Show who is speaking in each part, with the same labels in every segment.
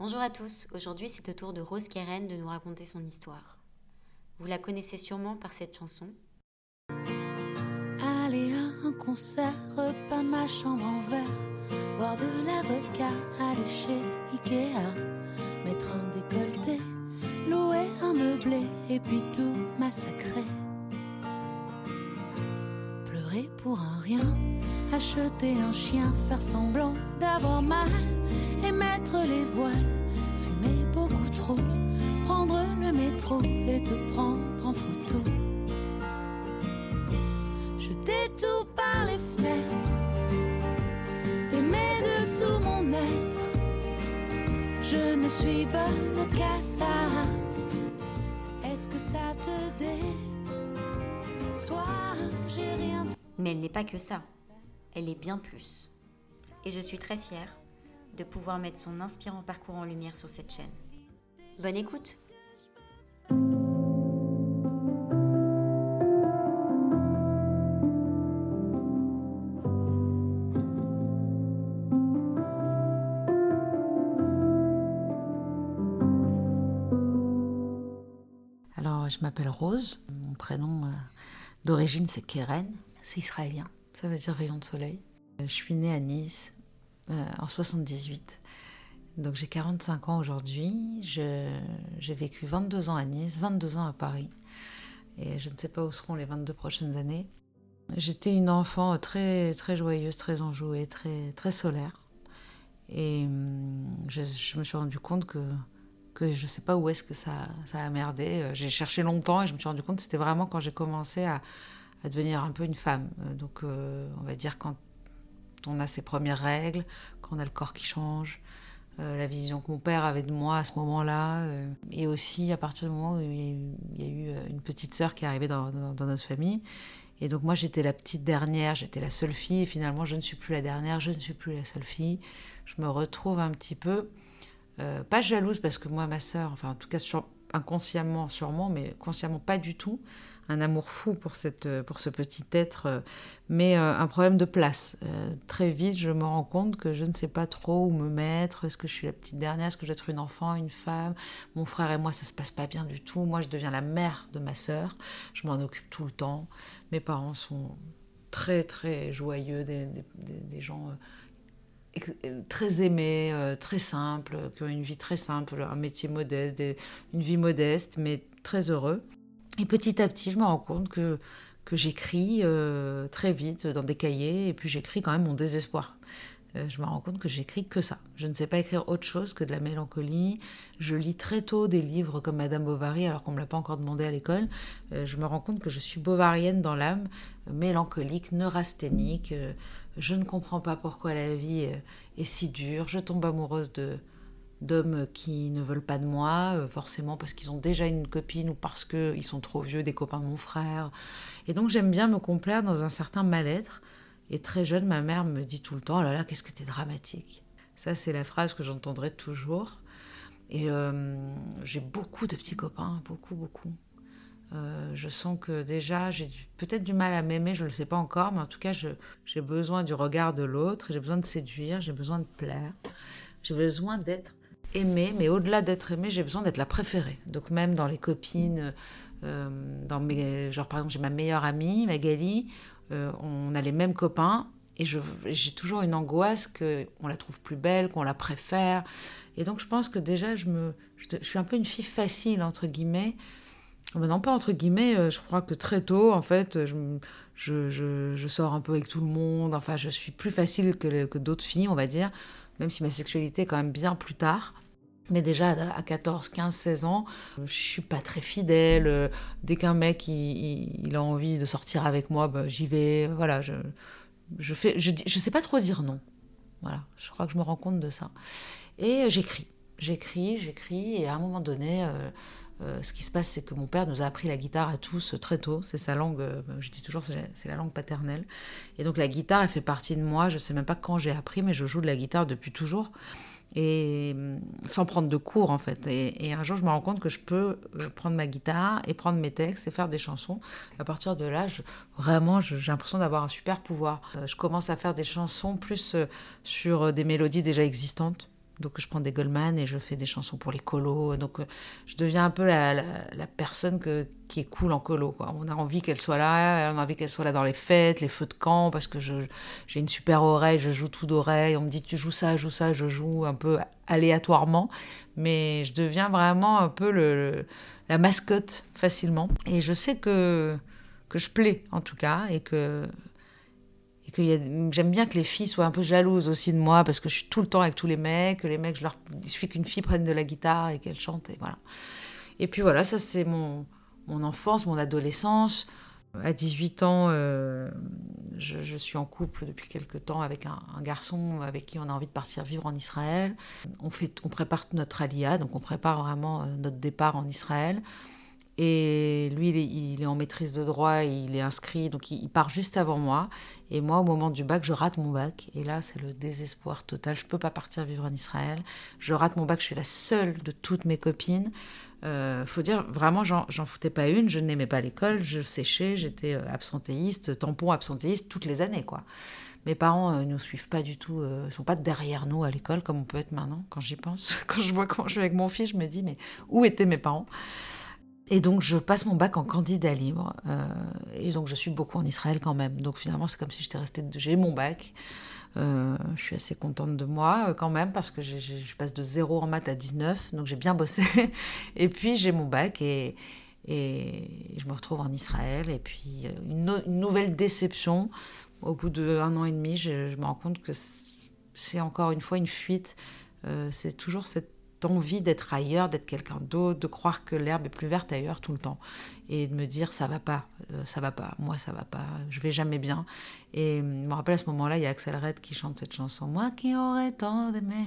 Speaker 1: Bonjour à tous, aujourd'hui c'est au tour de Rose Keren de nous raconter son histoire. Vous la connaissez sûrement par cette chanson.
Speaker 2: Aller à un concert, repeindre ma chambre en verre, boire de la vodka, aller chez Ikea, mettre un décolleté, louer un meublé et puis tout massacrer. Pleurer pour un rien, acheter un chien, faire semblant d'avoir mal et mettre les voiles, fumer beaucoup trop, prendre le métro et te prendre en photo. Jeter tout par les fenêtres, t'aimer de tout mon être. Je ne suis bonne qu'à ça. Est-ce que ça te déçoit? J'ai rien.
Speaker 1: Mais elle n'est pas que ça, elle est bien plus. Et je suis très fière de pouvoir mettre son inspirant parcours en lumière sur cette chaîne. Bonne écoute
Speaker 3: Alors, je m'appelle Rose. Mon prénom euh, d'origine, c'est Keren. C'est israélien. Ça veut dire rayon de soleil. Euh, Je suis née à Nice en 78. Donc, j'ai 45 ans aujourd'hui. J'ai vécu 22 ans à Nice, 22 ans à Paris. Et je ne sais pas où seront les 22 prochaines années. J'étais une enfant très, très joyeuse, très enjouée, très, très solaire. Et hum, je, je me suis rendu compte que que je sais pas où est-ce que ça, ça a merdé. Euh, J'ai cherché longtemps et je me suis rendu compte que c'était vraiment quand j'ai commencé à, à devenir un peu une femme. Euh, Donc, euh, on va dire quand on a ses premières règles, quand on a le corps qui change, euh, la vision que mon père avait de moi à ce moment-là, euh, et aussi à partir du moment où il y a eu, euh, une petite sœur qui est arrivée dans, notre famille. Et donc moi j'étais la petite dernière, j'étais la seule fille, et finalement je ne suis plus la dernière, je ne suis plus la seule fille. Je me retrouve un petit peu pas jalouse parce que moi, ma sœur, enfin en tout cas inconsciemment sûrement, mais consciemment pas du tout, un amour fou pour, cette, euh, pour ce petit être, euh, mais euh, un problème de place. Très vite, je me rends compte que je ne sais pas trop où me mettre. Est-ce que je suis la petite dernière? Est-ce que je dois être une enfant, une femme? Mon frère et moi, ça se passe pas bien du tout. Moi, je deviens la mère de ma sœur. Je m'en occupe tout le temps. Mes parents sont très, très joyeux, des, gens... très aimés, très simples, qui ont une vie très simple, un métier modeste, des- une vie modeste, mais très heureux. Et petit à petit, je me rends compte que, que j'écris euh, très vite dans des cahiers, et puis j'écris quand même mon désespoir. Euh, je me rends compte que j'écris que ça. Je ne sais pas écrire autre chose que de la mélancolie. Je lis très tôt des livres comme Madame Bovary, alors qu'on ne me l'a pas encore demandé à l'école. Euh, je me rends compte que je suis bovarienne dans l'âme, mélancolique, neurasthénique. je ne comprends pas pourquoi la vie est si dure. Je tombe amoureuse de d'hommes qui ne veulent pas de moi, euh, forcément parce qu'ils ont déjà une copine ou parce qu'ils sont trop vieux, des copains de mon frère. Et donc j'aime bien me complaire dans un certain mal-être. Et très jeune, ma mère me dit tout le temps, oh là là, qu'est-ce que t'es dramatique. Ça, c'est la phrase que j'entendrai toujours. Et euh, j'ai beaucoup de petits copains, beaucoup, beaucoup. Euh, je sens que déjà, j'ai peut-être du mal à m'aimer, je ne le sais pas encore, mais en tout cas, j'ai besoin du regard de l'autre, j'ai besoin de séduire, j'ai besoin de plaire, j'ai besoin d'être aimée, mais au-delà d'être aimée, j'ai besoin d'être la préférée. Donc même dans les copines, euh, dans mes, genre par exemple, j'ai ma meilleure amie, Magali, euh, on a les mêmes copains, et j'ai toujours une angoisse qu'on la trouve plus belle, qu'on la préfère. Et donc je pense que déjà, je, me, je, suis un peu une fille facile, entre guillemets, ben non, pas entre guillemets, euh, je crois que très tôt, en fait, je, je, je- je sors un peu avec tout le monde. Enfin, je suis plus facile que, que d'autres filles, on va dire, même si ma sexualité est quand même bien plus tard. Mais déjà à à 14, 15, 16 ans, euh, je suis pas très fidèle. euh, Dès qu'un mec il, a envie de sortir avec moi, bah, j'y vais. Voilà, je, je fais, je, je sais pas trop dire non. Voilà, je crois que je me rends compte de ça. Et euh, j'écris, j'écris, j'écris, et à un moment donné, euh, euh, ce qui se passe, c'est que mon père nous a appris la guitare à tous euh, très tôt. C'est sa langue, euh, je dis toujours, c'est la- langue paternelle. Et donc la guitare, elle fait partie de moi. Je sais même pas quand j'ai appris, mais je joue de la guitare depuis toujours. Et hum, sans prendre de cours, en fait. Et, un jour, je me rends compte que je peux euh, prendre ma guitare et prendre mes textes et faire des chansons. À partir de là, je- vraiment, j'ai l'impression d'avoir un super pouvoir. Euh, je commence à faire des chansons plus euh, sur euh, des mélodies déjà existantes. Donc je prends des Goldman et je fais des chansons pour les colos. Donc euh, je deviens un peu la, la, personne qui est cool en colo. On a envie qu'elle soit là, on a envie qu'elle soit là dans les fêtes, les feux de camp, parce que j'ai une super oreille, je joue tout d'oreille. On me dit tu joues ça, joue ça, je joue un peu aléatoirement. Mais je deviens vraiment un peu le, la mascotte facilement. Et je sais que, que je plais en tout cas et que que j'aime bien que les filles soient un peu jalouses aussi de moi parce que je suis tout le temps avec tous les mecs, que les mecs, je leur, il suffit qu'une fille prenne de la guitare et qu'elle chante et voilà. Et puis voilà, ça c'est mon, mon enfance, mon adolescence. À 18 ans, euh, je, suis en couple depuis quelques temps avec un, garçon avec qui on a envie de partir vivre en Israël. On, fait, on prépare notre alia, donc on prépare vraiment euh, notre départ en Israël. Et lui, il est, en maîtrise de droit, il est inscrit, donc il, part juste avant moi. Et moi, au moment du bac, je rate mon bac. Et là, c'est le désespoir total. Je ne peux pas partir vivre en Israël. Je rate mon bac, je suis la seule de toutes mes copines. Euh, faut dire, vraiment, j'en foutais pas une. Je n'aimais pas l'école, je séchais, j'étais euh, absentéiste, tampon absentéiste toutes les années, quoi. Mes parents ne euh, nous suivent pas du tout, ne euh, sont pas derrière nous à l'école comme on peut être maintenant, quand j'y pense. Quand je vois comment je suis avec mon fils, je me dis, mais où étaient mes parents? Et donc, je passe mon bac en candidat libre. Euh, et donc, je suis beaucoup en Israël quand même. Donc, finalement, c'est comme si j'étais restée. J'ai mon bac. Euh, je suis assez contente de moi euh, quand même parce que je passe de 0 en maths à 19. Donc, j'ai bien bossé. et puis, j'ai mon bac et, je me retrouve en Israël. Et puis, une, nouvelle déception. Au bout d'un an et demi, je, me rends compte que c'est encore une fois une fuite. c'est toujours cette envie d'être ailleurs, d'être quelqu'un d'autre, de croire que l'herbe est plus verte ailleurs tout le temps et de me dire ça va pas, euh, ça va pas, moi ça va pas, je vais jamais bien. Et je me rappelle à ce moment-là, il y a Axel Red qui chante cette chanson Moi qui aurais tant d'aimer,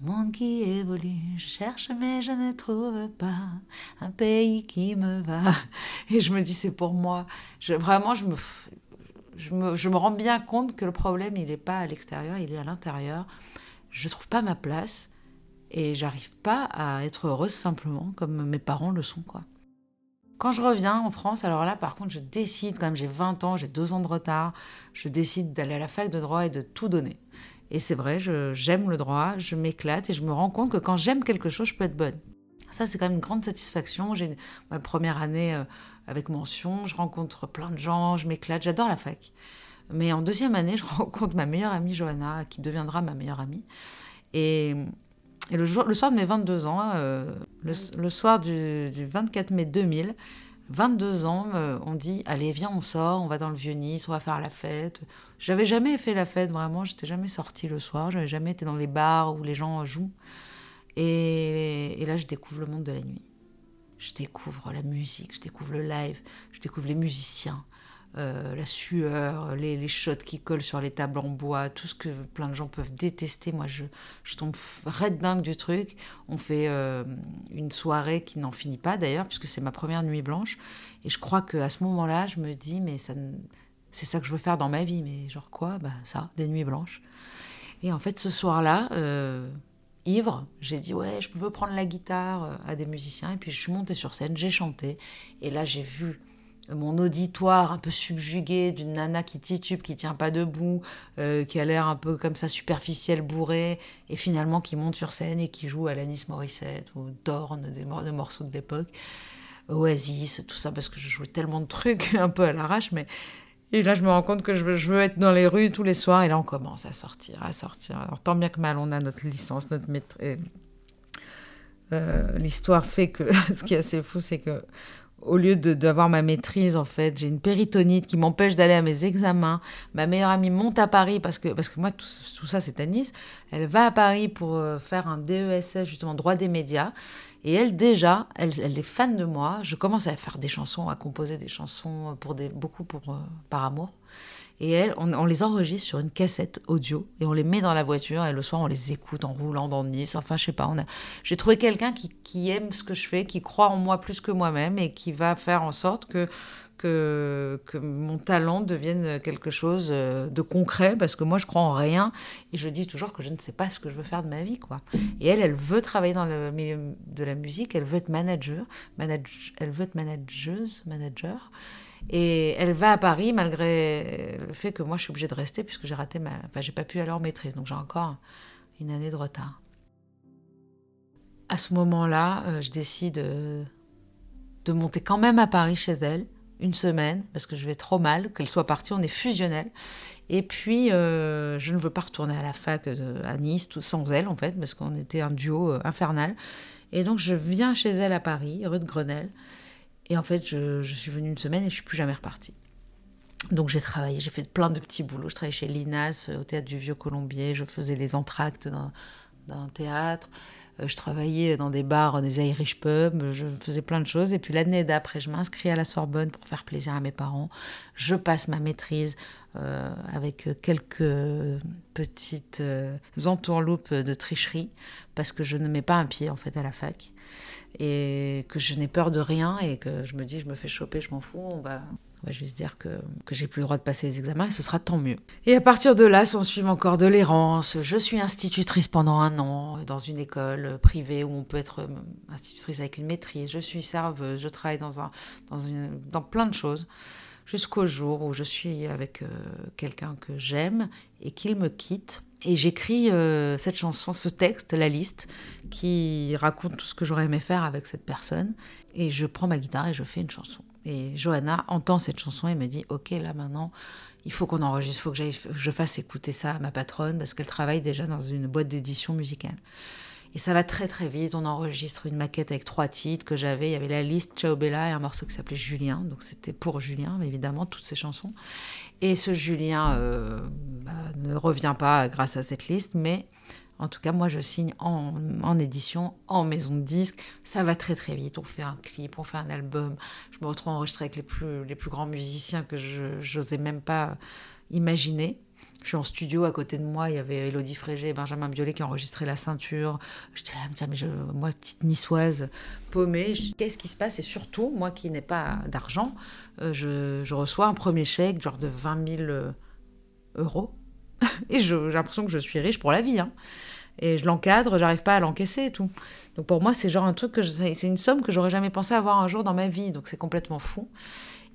Speaker 3: monde qui évolue, je cherche mais je ne trouve pas un pays qui me va. Et je me dis c'est pour moi. Vraiment, je me, je me, je me rends bien compte que le problème, il n'est pas à l'extérieur, il est à l'intérieur. Je trouve pas ma place et j'arrive pas à être heureuse simplement comme mes parents le sont quoi. Quand je reviens en France, alors là par contre je décide quand même j'ai 20 ans, j'ai deux ans de retard, je décide d'aller à la fac de droit et de tout donner. Et c'est vrai, j'aime le droit, je m'éclate et je me rends compte que quand j'aime quelque chose, je peux être bonne. Ça c'est quand même une grande satisfaction. J'ai ma première année euh, avec mention, je rencontre plein de gens, je m'éclate, j'adore la fac. Mais en deuxième année, je rencontre ma meilleure amie Johanna, qui deviendra ma meilleure amie. Et et le, soir de mes 22 ans, euh, le, soir du, 24 mai 2000, 22 ans, euh, on dit allez viens on sort, on va dans le vieux Nice, on va faire la fête. J'avais jamais fait la fête vraiment, j'étais jamais sortie le soir, j'avais jamais été dans les bars où les gens jouent. et là je découvre le monde de la nuit. Je découvre la musique, je découvre le live, je découvre les musiciens, euh, la sueur, les, les, shots qui collent sur les tables en bois, tout ce que plein de gens peuvent détester. Moi, je, je tombe raide dingue du truc. On fait euh, une soirée qui n'en finit pas d'ailleurs, puisque c'est ma première nuit blanche. Et je crois qu'à ce moment-là, je me dis, mais ça, c'est ça que je veux faire dans ma vie. Mais genre quoi? Bah ça, des nuits blanches. Et en fait, ce soir-là, euh, ivre, j'ai dit ouais, je veux prendre la guitare à des musiciens. Et puis je suis montée sur scène, j'ai chanté. Et là, j'ai vu mon auditoire un peu subjugué d'une nana qui titube, qui tient pas debout, euh, qui a l'air un peu comme ça superficielle, bourrée, et finalement qui monte sur scène et qui joue à Alanis Morissette ou Dorn, des, morceaux de l'époque, Oasis, tout ça, parce que je jouais tellement de trucs un peu à l'arrache, mais et là je me rends compte que je veux, être dans les rues tous les soirs, et là on commence à sortir, à sortir. Alors tant bien que mal, on a notre licence, notre maîtrise. Euh, l'histoire fait que ce qui est assez fou, c'est que au lieu d'avoir ma maîtrise, en fait, j'ai une péritonite qui m'empêche d'aller à mes examens. Ma meilleure amie monte à Paris parce que, parce que moi, tout, ça, c'est à Nice. Elle va à Paris pour euh, faire un DESS, justement, droit des médias. Et elle, déjà, elle, elle, est fan de moi. Je commence à faire des chansons, à composer des chansons pour des, beaucoup pour, euh, par amour. Et elle, on, les enregistre sur une cassette audio et on les met dans la voiture et le soir on les écoute en roulant dans Nice. Enfin, je sais pas. A... J'ai trouvé quelqu'un qui, qui, aime ce que je fais, qui croit en moi plus que moi-même et qui va faire en sorte que, que, que mon talent devienne quelque chose euh, de concret parce que moi je crois en rien et je dis toujours que je ne sais pas ce que je veux faire de ma vie. quoi. Et elle, elle veut travailler dans le milieu de la musique, elle veut être manager, manage, elle veut être manageuse, manager. Et elle va à Paris malgré le fait que moi je suis obligée de rester puisque j'ai raté ma. Enfin, j'ai pas pu aller en maîtrise, donc j'ai encore une année de retard. à ce moment-là, euh, je décide euh, de monter quand même à Paris chez elle, une semaine, parce que je vais trop mal, qu'elle soit partie, on est fusionnels. Et puis, euh, je ne veux pas retourner à la fac à Nice tout, sans elle, en fait, parce qu'on était un duo infernal. Et donc, je viens chez elle à Paris, rue de Grenelle. Et en fait, je, suis venue une semaine et je suis plus jamais repartie. Donc j'ai travaillé, j'ai fait plein de petits boulots. Je travaillais chez Linas, au théâtre du Vieux Colombier, je faisais les entractes d'un théâtre, euh, je travaillais dans des bars, des Irish pubs, je faisais plein de choses. Et puis l'année d'après, je m'inscris à la Sorbonne pour faire plaisir à mes parents. Je passe ma maîtrise euh, avec quelques petites euh, entourloupes de tricherie, parce que je ne mets pas un pied en fait à la fac. Et que je n'ai peur de rien et que je me dis, je me fais choper, je m'en fous, on va, on va juste dire que, que j'ai plus le droit de passer les examens et ce sera tant mieux. Et à partir de là, s'en suivent encore de l'errance. Je suis institutrice pendant un an dans une école privée où on peut être institutrice avec une maîtrise. Je suis serveuse, je travaille dans, un, dans, une, dans plein de choses. Jusqu'au jour où je suis avec euh, quelqu'un que j'aime et qu'il me quitte. Et j'écris euh, cette chanson, ce texte, la liste, qui raconte tout ce que j'aurais aimé faire avec cette personne. Et je prends ma guitare et je fais une chanson. Et Johanna entend cette chanson et me dit Ok, là maintenant, il faut qu'on enregistre, il faut que je fasse écouter ça à ma patronne parce qu'elle travaille déjà dans une boîte d'édition musicale. Et ça va très très vite. On enregistre une maquette avec trois titres que j'avais. Il y avait la liste Ciao Bella et un morceau qui s'appelait Julien. Donc c'était pour Julien, évidemment, toutes ces chansons. Et ce Julien euh, ne revient pas grâce à cette liste, mais en tout cas, moi, je signe en, édition, en maison de disque. Ça va très très vite. On fait un clip, on fait un album. Je me retrouve enregistrée avec les plus, les plus grands musiciens que je n'osais même pas imaginer. Je suis en studio, à côté de moi, il y avait Elodie Frégé et Benjamin Biolay qui enregistraient la ceinture. J'étais là, mais moi, petite niçoise, paumée, qu'est-ce qui se passe? Et surtout, moi qui n'ai pas d'argent, euh, je, je, reçois un premier chèque, genre de 20 000 euh, euros. et j'ai l'impression que je suis riche pour la vie. Hein et je l'encadre, j'arrive pas à l'encaisser et tout. Donc pour moi, c'est genre un truc que c'est une somme que j'aurais jamais pensé avoir un jour dans ma vie, donc c'est complètement fou.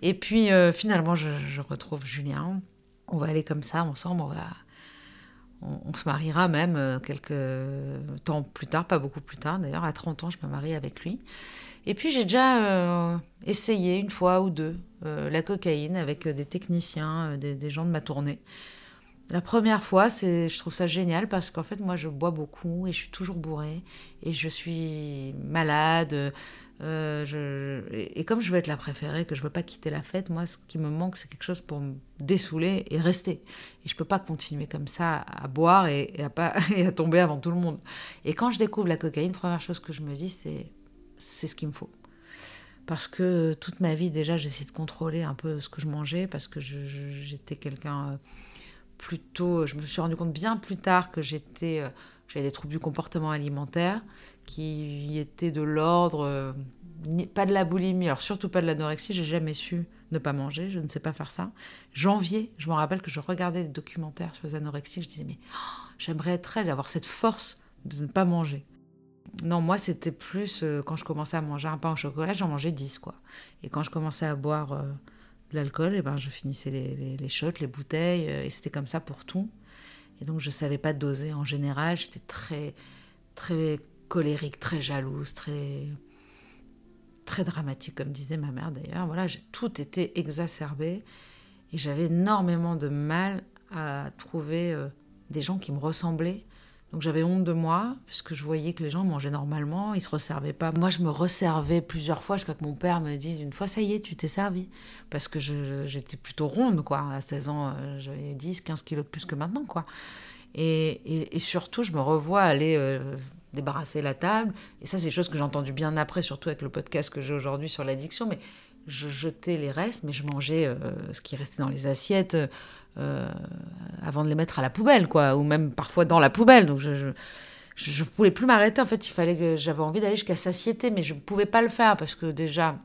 Speaker 3: Et puis euh, finalement, je, retrouve Julien. On va aller comme ça ensemble, on va, on, se mariera même euh, quelques temps plus tard, pas beaucoup plus tard d'ailleurs. À 30 ans, je me marie avec lui. Et puis j'ai déjà euh, essayé une fois ou deux la cocaïne avec des techniciens, des gens de ma tournée. La première fois, c'est, je trouve ça génial parce qu'en fait, moi, je bois beaucoup et je suis toujours bourrée et je suis malade. Euh, et, comme je veux être la préférée, que je veux pas quitter la fête, moi, ce qui me manque, c'est quelque chose pour me dessouler et rester. Et je peux pas continuer comme ça à boire et, à et à tomber avant tout le monde. Et quand je découvre la cocaïne, première chose que je me dis, c'est c'est ce qu'il me faut. Parce que toute ma vie, déjà, j'essaie de contrôler un peu ce que je mangeais parce que j'étais quelqu'un euh, plutôt, je me suis rendu compte bien plus tard que j'étais, euh, j'avais des troubles du comportement alimentaire qui étaient de l'ordre, euh, pas de la boulimie, alors surtout pas de l'anorexie, j'ai jamais su ne pas manger, je ne sais pas faire ça. Janvier, je me rappelle que je regardais des documentaires sur les anorexies, je disais mais oh, j'aimerais être elle, avoir cette force de ne pas manger. Non, moi c'était plus euh, quand je commençais à manger un pain au chocolat, j'en mangeais 10 quoi. Et quand je commençais à boire l'alcool, et ben je finissais les, les, shots, les bouteilles, euh, et c'était comme ça pour tout. Et donc je savais pas doser en général, j'étais très très colérique, très jalouse, très très dramatique comme disait ma mère d'ailleurs. Voilà, tout était exacerbé et j'avais énormément de mal à trouver euh, des gens qui me ressemblaient donc j'avais honte de moi, puisque je voyais que les gens mangeaient normalement, ils se resservaient pas. Moi, je me resservais plusieurs fois jusqu'à que mon père me dise une fois, ça y est, tu t'es servi. Parce que j'étais plutôt ronde, quoi. À 16 ans, euh, j'avais 10, 15 kilos de plus que maintenant, quoi. Et, et, surtout, je me revois aller euh, débarrasser la table. Et ça, c'est des choses que j'ai entendues bien après, surtout avec le podcast que j'ai aujourd'hui sur l'addiction. Mais je jetais les restes, mais je mangeais euh, ce qui restait dans les assiettes euh, avant de les mettre à la poubelle, quoi, ou même parfois dans la poubelle. Donc je, je, pouvais plus m'arrêter. En fait, il fallait que j'avais envie d'aller jusqu'à satiété, mais je ne pouvais pas le faire parce que déjà,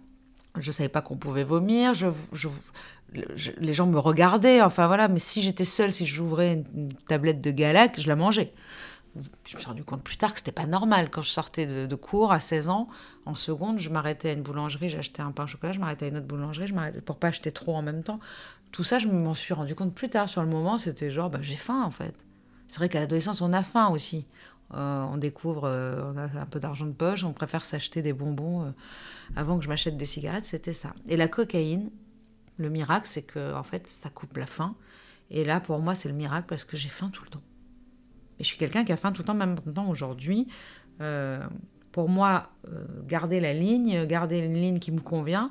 Speaker 3: je savais pas qu'on pouvait vomir. Je, les gens me regardaient. Enfin voilà, mais si j'étais seule, si j'ouvrais une, tablette de Galac, je la mangeais. Je me suis rendu compte plus tard que c'était pas normal. Quand je sortais de, cours à 16 ans, en seconde, je m'arrêtais à une boulangerie, j'achetais un pain au chocolat, je m'arrêtais à une autre boulangerie, je m'arrêtais pour pas acheter trop en même temps. Tout ça, je m'en suis rendu compte plus tard. Sur le moment, c'était genre, bah, j'ai faim en fait. C'est vrai qu'à l'adolescence, on a faim aussi. on découvre, on a un peu d'argent de poche, on préfère s'acheter des bonbons avant que je m'achète des cigarettes, c'était ça. Et la cocaïne, le miracle, c'est que en fait, ça coupe la faim. Et là, pour moi, c'est le miracle parce que j'ai faim tout le temps. Et je suis quelqu'un qui a faim tout le temps, même maintenant aujourd'hui. Euh, pour moi, euh, garder la ligne, garder une ligne qui me convient,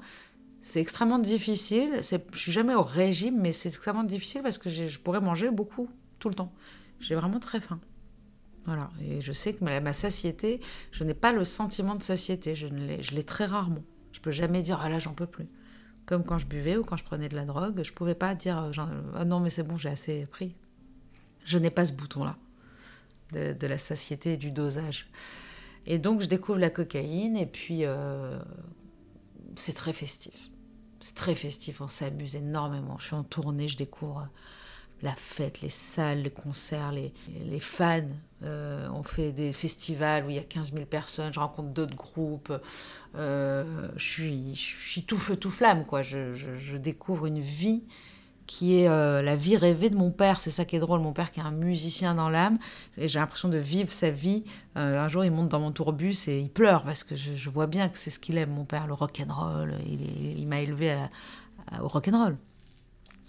Speaker 3: c'est extrêmement difficile. Je suis jamais au régime, mais c'est extrêmement difficile parce que je pourrais manger beaucoup tout le temps. J'ai vraiment très faim. Voilà. Et je sais que ma, ma satiété, je n'ai pas le sentiment de satiété. Je l'ai très rarement. Je peux jamais dire ah là j'en peux plus. Comme quand je buvais ou quand je prenais de la drogue, je pouvais pas dire euh, ah non mais c'est bon j'ai assez pris. Je n'ai pas ce bouton là de, de, la satiété et du dosage. Et donc je découvre la cocaïne et puis euh, c'est très festif. C'est très festif, on s'amuse énormément. Je suis en tournée, je découvre la fête, les salles, les concerts, les, les fans. Euh, on fait des festivals où il y a 15 000 personnes, je rencontre d'autres groupes. Euh, je, suis, tout feu, tout flamme. Quoi. Je découvre une vie qui est euh, la vie rêvée de mon père. C'est ça qui est drôle. Mon père qui est un musicien dans l'âme. Et j'ai l'impression de vivre sa vie. Euh, un jour, il monte dans mon tourbus et il pleure parce que je, vois bien que c'est ce qu'il aime, mon père, le rock and roll. Il, il m'a élevé au rock and roll.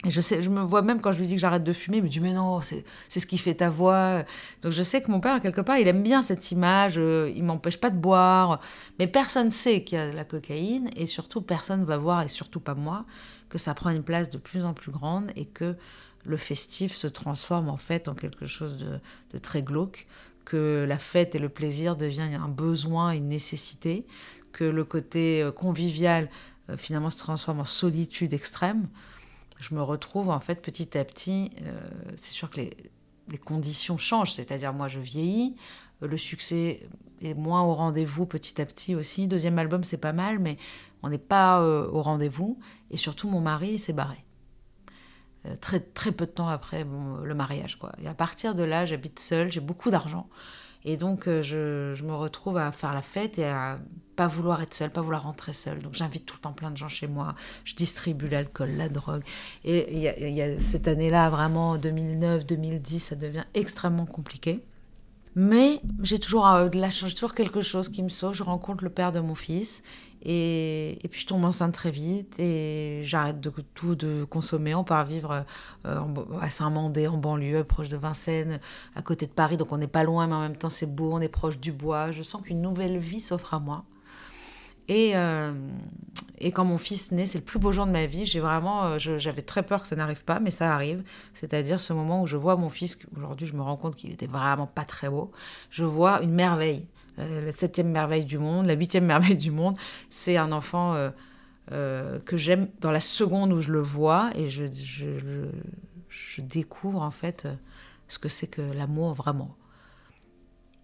Speaker 3: Et je me vois même quand je lui dis que j'arrête de fumer, il me dit mais non, c'est ce qui fait ta voix. Donc je sais que mon père, quelque part, il aime bien cette image, euh, il m'empêche pas de boire. Mais personne sait qu'il y a de la cocaïne et surtout personne va voir, et surtout pas moi, que ça prend une place de plus en plus grande et que le festif se transforme en fait en quelque chose de, très glauque, que la fête et le plaisir deviennent un besoin, une nécessité, que le côté euh, convivial euh, finalement se transforme en solitude extrême je me retrouve en fait petit à petit, euh, c'est sûr que les, conditions changent, c'est-à-dire moi je vieillis, le succès est moins au rendez-vous petit à petit aussi. Deuxième album c'est pas mal, mais on n'est pas euh, au rendez-vous. Et surtout mon mari s'est barré. très, très peu de temps après le mariage. Quoi. Et à partir de là, j'habite seule, j'ai beaucoup d'argent. Et donc, euh, je, me retrouve à faire la fête et à pas vouloir être seule, pas vouloir rentrer seule. Donc, j'invite tout le temps plein de gens chez moi. Je distribue l'alcool, la drogue. Et y, a cette année-là, vraiment, 2009, 2010, ça devient extrêmement compliqué. Mais j'ai toujours euh, de la chance, toujours quelque chose qui me sauve. Je rencontre le père de mon fils et, puis je tombe enceinte très vite et j'arrête de tout de consommer. On part vivre euh, à Saint-Mandé, en banlieue, proche de Vincennes, à côté de Paris. Donc on n'est pas loin, mais en même temps c'est beau, on est proche du bois. Je sens qu'une nouvelle vie s'offre à moi. Et, euh, et quand mon fils naît, c'est le plus beau jour de ma vie. J'ai vraiment, euh, j'avais très peur que ça n'arrive pas, mais ça arrive. C'est-à-dire ce moment où je vois mon fils. Aujourd'hui, je me rends compte qu'il était vraiment pas très beau. Je vois une merveille. Euh, la septième merveille du monde, la huitième merveille du monde. C'est un enfant euh, euh, que j'aime dans la seconde où je le vois et je, je, découvre en fait ce que c'est que l'amour vraiment.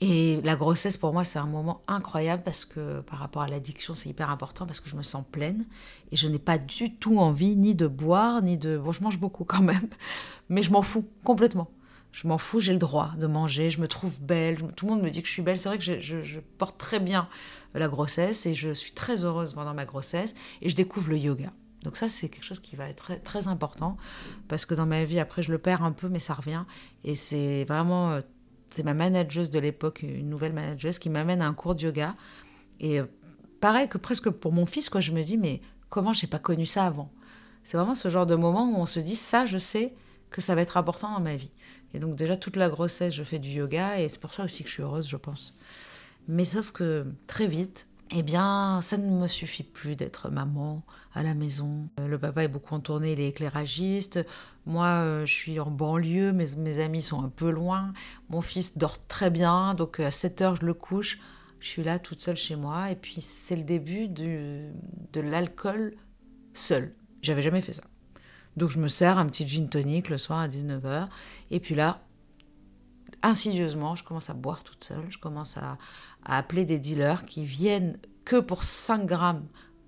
Speaker 3: Et la grossesse, pour moi, c'est un moment incroyable parce que par rapport à l'addiction, c'est hyper important parce que je me sens pleine et je n'ai pas du tout envie ni de boire, ni de... Bon, je mange beaucoup quand même, mais je m'en fous complètement. Je m'en fous, j'ai le droit de manger, je me trouve belle, tout le monde me dit que je suis belle. C'est vrai que je, porte très bien la grossesse et je suis très heureuse pendant ma grossesse et je découvre le yoga. Donc ça, c'est quelque chose qui va être très, important parce que dans ma vie, après, je le perds un peu, mais ça revient. Et c'est vraiment, euh, c'est ma manageuse de l'époque, une nouvelle manageuse, qui m'amène à un cours de yoga. Et euh, pareil que presque pour mon fils, quoi, je me dis, mais comment j'ai pas connu ça avant? C'est vraiment ce genre de moment où on se dit, ça, je sais que ça va être important dans ma vie. Et donc déjà toute la grossesse, je fais du yoga et c'est pour ça aussi que je suis heureuse, je pense. Mais sauf que très vite, eh bien, ça ne me suffit plus d'être maman à la maison. Euh, le papa est beaucoup en tournée, il est éclairagiste. Moi, euh, je suis en banlieue, mes, amis sont un peu loin. Mon fils dort très bien, donc à 7 heures, je le couche. Je suis là toute seule chez moi. Et puis, c'est le début de l'alcool seul. J'avais jamais fait ça. Donc je me sers un petit gin tonic le soir à 19h. Et puis là, insidieusement, je commence à boire toute seule. Je commence à, appeler des dealers qui viennent que pour 5 grammes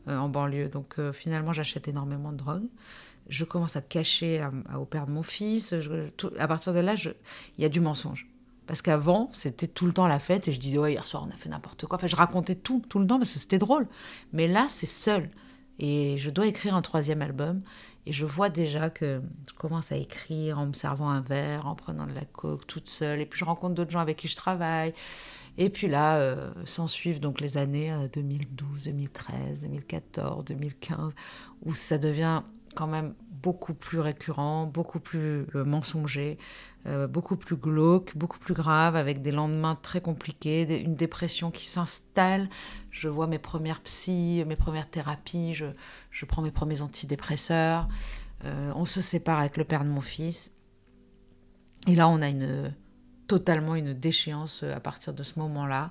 Speaker 3: euh, en banlieue. Donc euh, finalement, j'achète énormément de drogue. Je commence à cacher au père de mon fils. à partir de là, il y a du mensonge. Parce qu'avant, c'était tout le temps la fête et je disais, ouais, hier soir, on a fait n'importe quoi. Enfin, je racontais tout, tout le temps parce que c'était drôle. Mais là, c'est seul. Et je dois écrire un troisième album. Et je vois déjà que je commence à écrire en me servant un verre, en prenant de la coke toute seule. Et puis je rencontre d'autres gens avec qui je travaille. Et puis là, euh, s'en suivent donc les années 2012, 2013, 2014, 2015, où ça devient quand même beaucoup plus récurrent, beaucoup plus euh, mensonger, euh, beaucoup plus glauque, beaucoup plus grave, avec des lendemains très compliqués, une dépression qui s'installe. Je vois mes premières psy, mes premières thérapies, je, je prends mes premiers antidépresseurs. Euh, on se sépare avec le père de mon fils. Et là, on a une, totalement une déchéance à partir de ce moment-là,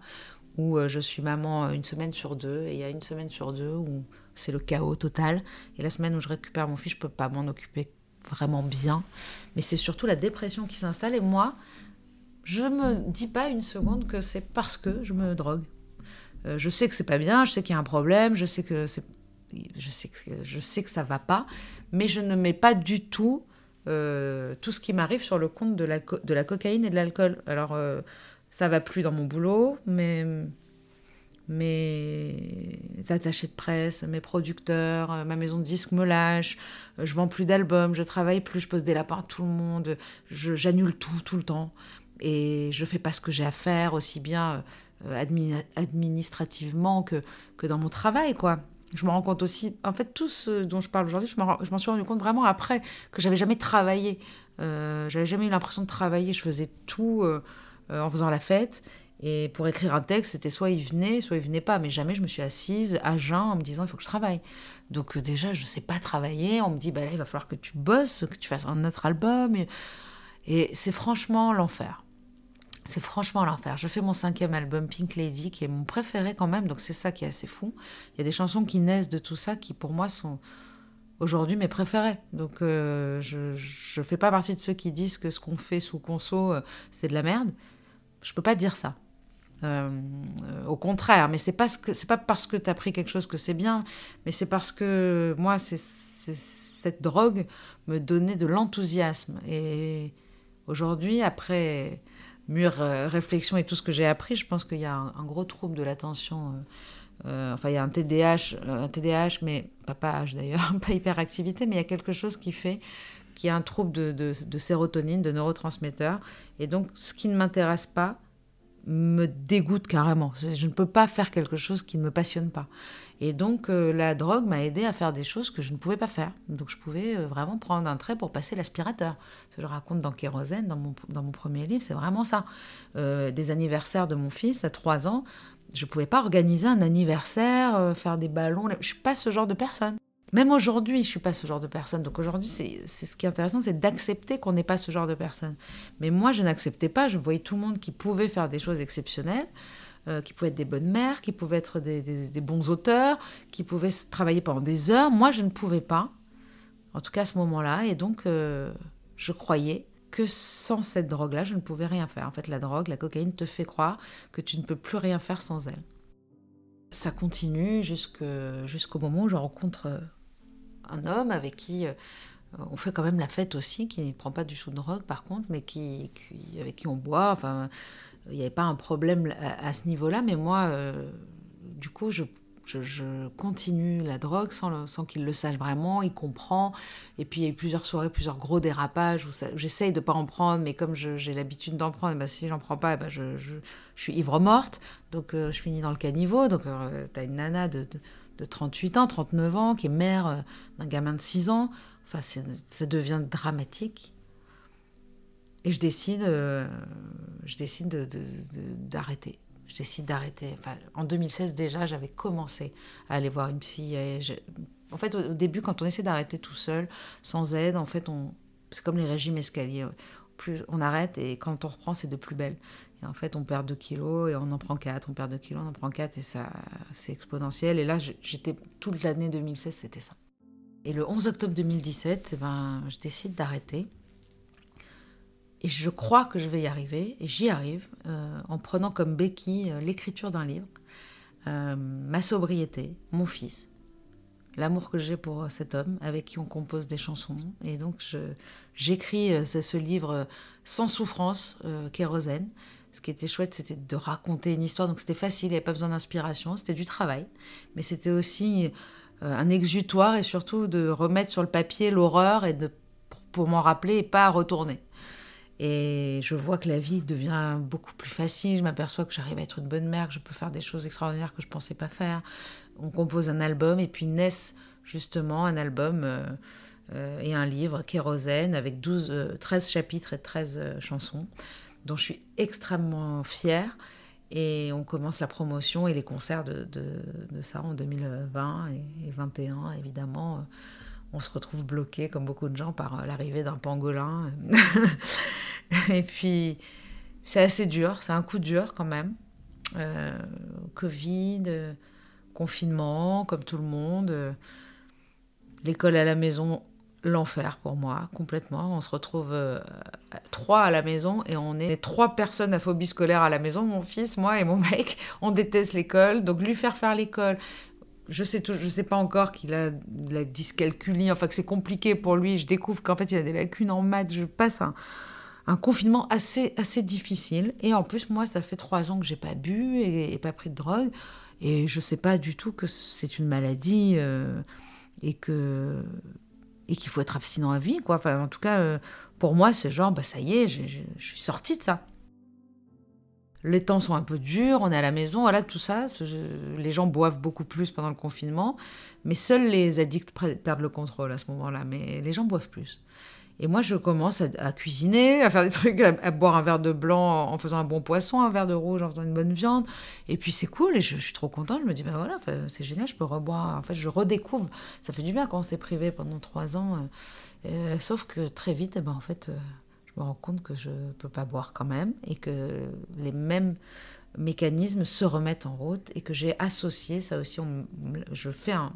Speaker 3: où je suis maman une semaine sur deux, et il y a une semaine sur deux où c'est le chaos total. Et la semaine où je récupère mon fils, je peux pas m'en occuper vraiment bien. Mais c'est surtout la dépression qui s'installe. Et moi, je me dis pas une seconde que c'est parce que je me drogue. Euh, je sais que c'est pas bien, je sais qu'il y a un problème, je sais que c'est, je sais que je sais que ça va pas, mais je ne mets pas du tout euh, tout ce qui m'arrive sur le compte de la, de la cocaïne et de l'alcool. Alors euh, ça va plus dans mon boulot, mais mes attachés de presse, mes producteurs, euh, ma maison de disques me lâche, euh, je vends plus d'albums, je travaille plus, je pose des lapins à tout le monde, j'annule tout, tout le temps. Et je fais pas ce que j'ai à faire, aussi bien euh, administrativement que, dans mon travail, quoi. Je me rends compte aussi, en fait, tout ce dont je parle aujourd'hui, je m'en suis rendu compte vraiment après, que j'avais jamais travaillé. Euh, j'avais jamais eu l'impression de travailler, je faisais tout en faisant la fête. Et pour écrire un texte, c'était soit il venait, soit il venait pas. Mais jamais je me suis assise à jeun en me disant il faut que je travaille. Donc euh, déjà, je ne sais pas travailler. On me dit bah là, il va falloir que tu bosses, que tu fasses un autre album. Et, c'est franchement l'enfer. C'est franchement l'enfer. Je fais mon cinquième album, Pink Lady, qui est mon préféré quand même. Donc c'est ça qui est assez fou. Il y a des chansons qui naissent de tout ça qui pour moi sont aujourd'hui mes préférées. Donc euh, je ne fais pas partie de ceux qui disent que ce qu'on fait sous conso, euh, c'est de la merde. Je peux pas dire ça. Euh, au contraire, mais c'est ce que c'est pas parce que tu as pris quelque chose que c'est bien, mais c'est parce que moi, cette drogue me donnait de l'enthousiasme. Et aujourd'hui, après mûre euh, réflexion et tout ce que j'ai appris, je pense qu'il y a un, gros trouble de l'attention. Euh, enfin, il y a un TDAH, un TDAH, mais pas pas H d'ailleurs, pas hyperactivité, mais il y a quelque chose qui fait qu'il y a un trouble de, sérotonine, de neurotransmetteurs. Et donc, ce qui ne m'intéresse pas, me dégoûte carrément. Je ne peux pas faire quelque chose qui ne me passionne pas. Et donc euh, la drogue m'a aidé à faire des choses que je ne pouvais pas faire. Donc je pouvais euh, vraiment prendre un trait pour passer l'aspirateur. Ce que je raconte dans Kérosène, dans mon, dans mon premier livre, c'est vraiment ça. Euh, des anniversaires de mon fils à 3 ans, je ne pouvais pas organiser un anniversaire, faire des ballons. Je ne suis pas ce genre de personne. Même aujourd'hui, je suis pas ce genre de personne. Donc aujourd'hui, c'est ce qui est intéressant, c'est d'accepter qu'on n'est pas ce genre de personne. Mais moi, je n'acceptais pas. Je voyais tout le monde qui pouvait faire des choses exceptionnelles, euh, qui pouvaient être des bonnes mères, qui pouvaient être des, bons auteurs, qui pouvaient travailler pendant des heures. Moi, je ne pouvais pas. En tout cas, à ce moment-là. Et donc, euh, je croyais que sans cette drogue-là, je ne pouvais rien faire. En fait, la drogue, la cocaïne te fait croire que tu ne peux plus rien faire sans elle. Ça continue jusqu'au moment où je rencontre euh, un homme avec qui euh, on fait quand même la fête aussi, qui ne prend pas du tout de drogue par contre, mais qui, avec qui on boit. Enfin, il n'y avait pas un problème à, ce niveau-là, mais moi, euh, du coup, je, continue la drogue sans, qu'il le sache vraiment, il comprend. Et puis il y a eu plusieurs soirées, plusieurs gros dérapages où, j'essaye de ne pas en prendre, mais comme j'ai l'habitude d'en prendre, ben, si j'en prends pas, ben, je, suis ivre morte, donc euh, je finis dans le caniveau. Donc tu as une nana de 38 ans, 39 ans, qui est mère euh, d'un gamin de 6 ans. Enfin, ça devient dramatique. Et je décide, euh, je décide d'arrêter. je décide d'arrêter. En 2016 déjà, j'avais commencé à aller voir une psy. en fait, au, début, quand on essaie d'arrêter tout seul, sans aide, en fait, on, c'est comme les régimes escaliers. Plus on arrête et quand on reprend, c'est de plus belle. En fait, on perd 2 kilos et on en prend 4, on perd 2 kilos, on en prend 4 et ça, c'est exponentiel. Et là, j'étais toute l'année 2016, c'était ça. Et le 11 octobre 2017, eh ben, je décide d'arrêter. Et je crois que je vais y arriver, et j'y arrive, euh, en prenant comme béquille euh, l'écriture d'un livre, euh, ma sobriété, mon fils, l'amour que j'ai pour cet homme avec qui on compose des chansons. Et donc, j'écris ce livre sans souffrance, kérosène, ce qui était chouette, c'était de raconter une histoire. Donc c'était facile, il n'y avait pas besoin d'inspiration, c'était du travail. Mais c'était aussi un exutoire et surtout de remettre sur le papier l'horreur et de, pour m'en rappeler et pas retourner. Et je vois que la vie devient beaucoup plus facile. Je m'aperçois que j'arrive à être une bonne mère, que je peux faire des choses extraordinaires que je ne pensais pas faire. On compose un album et puis naissent justement un album euh, euh, et un livre, Kérosène, avec 12, 13 euh, chapitres et 13 chansons, dont je suis extrêmement fière. Et on commence la promotion et les concerts de, ça en 2020 et, 2021, évidemment on se retrouve bloqué, comme beaucoup de gens, par l'arrivée d'un pangolin. et puis, c'est assez dur, c'est un coup dur quand même. Euh, Covid, confinement, comme tout le monde. L'école à la maison, l'enfer pour moi, complètement. On se retrouve euh, trois à la maison et on est trois personnes à phobie scolaire à la maison. Mon fils, moi et mon mec, on déteste l'école. Donc lui faire faire l'école, je sais je sais pas encore qu'il a de la dyscalculie, enfin que c'est compliqué pour lui. Je découvre qu'en fait il a des lacunes en maths. Je passe un, confinement assez assez difficile. Et en plus moi ça fait trois ans que j'ai pas bu et, pas pris de drogue et je sais pas du tout que c'est une maladie euh, et que et qu'il faut être abstinent à vie quoi. Enfin en tout cas euh, pour moi c'est genre bah ça y est, je suis sortie de ça les temps sont un peu durs, on est à la maison, voilà, tout ça. Les gens boivent beaucoup plus pendant le confinement, mais seuls les addicts perdent le contrôle à ce moment-là. Mais les gens boivent plus. Et moi, je commence à, cuisiner, à faire des trucs, à, boire un verre de blanc en faisant un bon poisson, un verre de rouge en faisant une bonne viande. Et puis c'est cool, et je, suis trop contente. Je me dis, ben voilà, c'est génial, je peux reboire. En fait, je redécouvre. Ça fait du bien quand on s'est privé pendant trois ans. Euh, euh, sauf que très vite, eh ben, en fait, euh, me rends compte que je ne peux pas boire quand même et que les mêmes mécanismes se remettent en route et que j'ai associé, ça aussi, je fais un,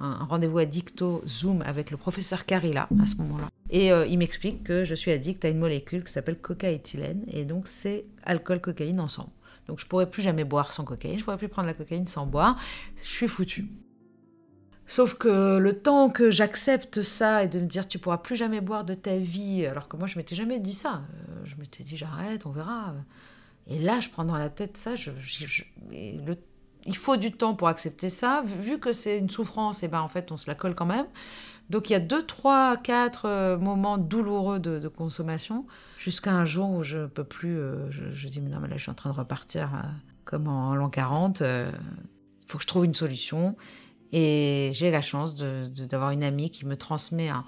Speaker 3: rendez-vous addicto Zoom avec le professeur Carilla à ce moment-là. Et euh, il m'explique que je suis addict à une molécule qui s'appelle cocaéthylène et donc c'est alcool-cocaïne ensemble. Donc je pourrais plus jamais boire sans cocaïne, je pourrais plus prendre la cocaïne sans boire, je suis foutu. Sauf que le temps que j'accepte ça et de me dire tu pourras plus jamais boire de ta vie, alors que moi je m'étais jamais dit ça, euh, je m'étais dit j'arrête, on verra. Et là je prends dans la tête ça, je, il faut du temps pour accepter ça, vu que c'est une souffrance, et ben en fait on se la colle quand même. Donc il y a deux, trois, quatre euh, moments douloureux de, consommation, jusqu'à un jour où je peux plus, euh, je, dis mais non mais là je suis en train de repartir comme en, l'an 40, il faut que je trouve une solution. Et j'ai la chance d'avoir une amie qui me transmet un,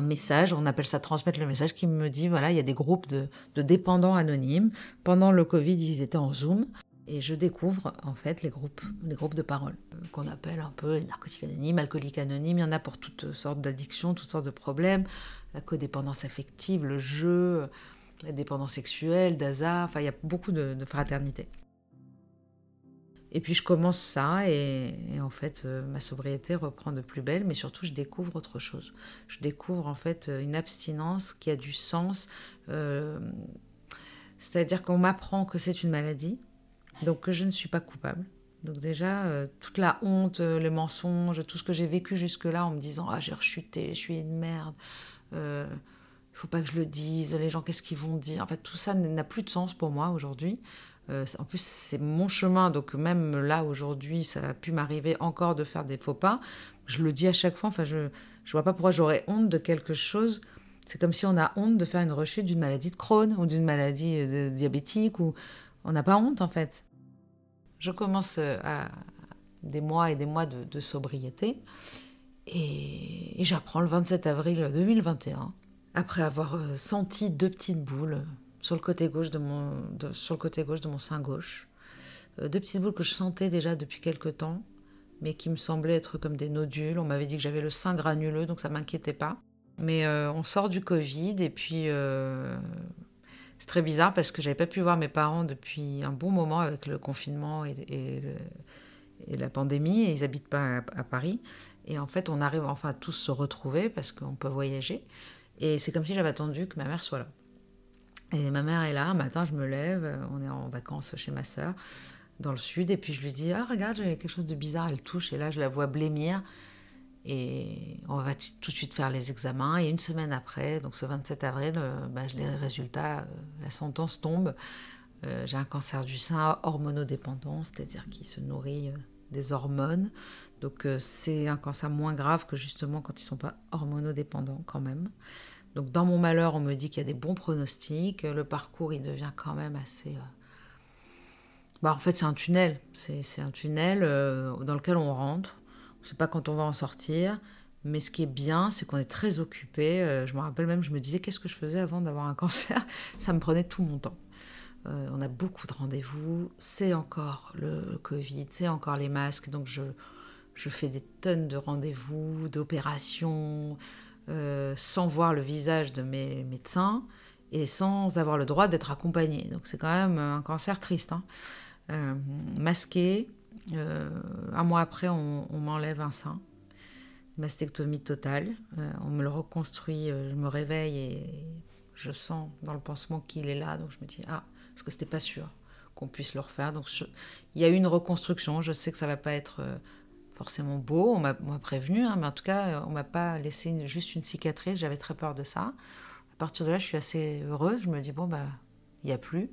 Speaker 3: message, on appelle ça transmettre le message, qui me dit, voilà, il y a des groupes de, dépendants anonymes. Pendant le Covid, ils étaient en Zoom. Et je découvre en fait les groupes, les groupes de parole euh, qu'on appelle un peu les narcotiques anonymes, alcooliques anonymes. Il y en a pour toutes sortes d'addictions, toutes sortes de problèmes, la codépendance affective, le jeu, la dépendance sexuelle, d'hasard. Enfin, il y a beaucoup de, fraternité. Et puis je commence ça et, en fait euh, ma sobriété reprend de plus belle, mais surtout je découvre autre chose. Je découvre en fait une abstinence qui a du sens. Euh, c'est-à-dire qu'on m'apprend que c'est une maladie, donc que je ne suis pas coupable. Donc déjà, toute la honte, les mensonges, tout ce que j'ai vécu jusque-là en me disant ⁇ Ah j'ai rechuté, je suis une merde il ne faut pas que je le dise, les gens qu'est-ce qu'ils vont dire ?⁇ En fait tout ça n'a plus de sens pour moi aujourd'hui. Euh, en plus, c'est mon chemin, donc même là, aujourd'hui, ça a pu m'arriver encore de faire des faux pas. Je le dis à chaque fois, enfin, je ne vois pas pourquoi j'aurais honte de quelque chose. C'est comme si on a honte de faire une rechute d'une maladie de Crohn ou d'une maladie euh, diabétique, ou on n'a pas honte, en fait. Je commence euh, à des mois et des mois de, sobriété, et j'apprends le 27 avril 2021, après avoir senti deux petites boules sur le côté gauche de mon, sur le côté gauche de mon sein gauche. Euh, deux petites boules que je sentais déjà depuis quelque temps, mais qui me semblaient être comme des nodules. On m'avait dit que j'avais le sein granuleux, donc ça m'inquiétait pas. Mais euh, on sort du Covid et puis euh, c'est très bizarre parce que j'avais pas pu voir mes parents depuis un bon moment avec le confinement et, la pandémie. Et ils habitent pas à, Paris. Et en fait, on arrive enfin à tous se retrouver parce qu'on peut voyager. Et c'est comme si j'avais attendu que ma mère soit là. Et ma mère est là, un matin je me lève, on est en vacances chez ma sœur dans le sud, et puis je lui dis Ah, regarde, j'ai quelque chose de bizarre, elle touche, et là je la vois blêmir, et on va tout de suite faire les examens, et une semaine après, donc ce 27 avril, euh, bah, les résultats, euh, la sentence tombe. Euh, j'ai un cancer du sein hormonodépendant, c'est-à-dire qui se nourrit des hormones. Donc c'est un cancer moins grave que justement quand ils ne sont pas hormonodépendants quand même. Donc dans mon malheur, on me dit qu'il y a des bons pronostics. Le parcours, il devient quand même assez... Bah, en fait, c'est un tunnel. C'est un tunnel dans lequel on rentre. On ne pas quand on va en sortir. Mais ce qui est bien, c'est qu'on est très occupé. Euh, je me rappelle même, je me disais, qu'est-ce que je faisais avant d'avoir un cancer? Ça me prenait tout mon temps. Euh, on a beaucoup de rendez-vous. C'est encore le Covid, c'est encore les masques. Donc je, je fais des tonnes de rendez-vous, d'opérations, euh, sans voir le visage de mes médecins et sans avoir le droit d'être accompagnée. Donc c'est quand même un cancer triste. Hein. masqué. Un mois après, on m'enlève un sein mastectomie totale. Euh, on me le reconstruit, euh, je me réveille et je sens dans le pansement qu'il est là. Donc je me dis, ah, parce que c'était pas sûr qu'on puisse le refaire. Donc il y a eu une reconstruction. Je sais que ça va pas être euh, forcément beau. On m'a prévenu, hein, mais en tout cas, on m'a pas laissé juste une cicatrice. J'avais très peur de ça. À partir de là, je suis assez heureuse. Je me dis, bon, bah, il n'y a plus.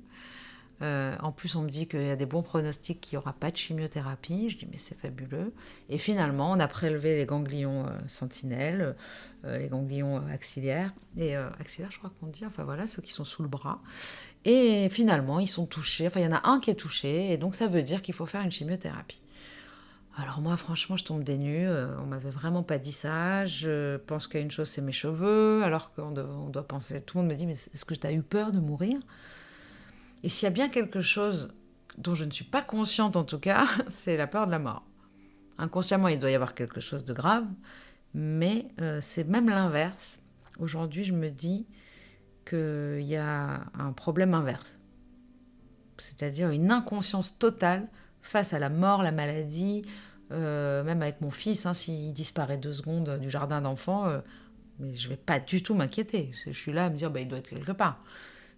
Speaker 3: Euh, en plus, on me dit qu'il y a des bons pronostics qu'il n'y aura pas de chimiothérapie. Je dis, mais c'est fabuleux. Et finalement, on a prélevé les ganglions euh, sentinelles, euh, les ganglions axillaires. Et axillaires, je crois qu'on dit, enfin voilà, ceux qui sont sous le bras. Et finalement, ils sont touchés. Enfin, il y en a un qui est touché. Et donc, ça veut dire qu'il faut faire une chimiothérapie. Alors moi, franchement, je tombe des nues. on m'avait vraiment pas dit ça. Je pense qu'à une chose, c'est mes cheveux. Alors qu'on doit, penser, tout le monde me dit, mais est-ce que tu as eu peur de mourir? Et s'il y a bien quelque chose dont je ne suis pas consciente en tout cas, c'est la peur de la mort. Inconsciemment, il doit y avoir quelque chose de grave, mais euh, c'est même l'inverse. Aujourd'hui, je me dis qu'il y a un problème inverse, c'est-à-dire une inconscience totale face à la mort, la maladie, euh, même avec mon fils, hein, s'il disparaît deux secondes du jardin d'enfants, euh, mais je ne vais pas du tout m'inquiéter. Je suis là à me dire, bah, il doit être quelque part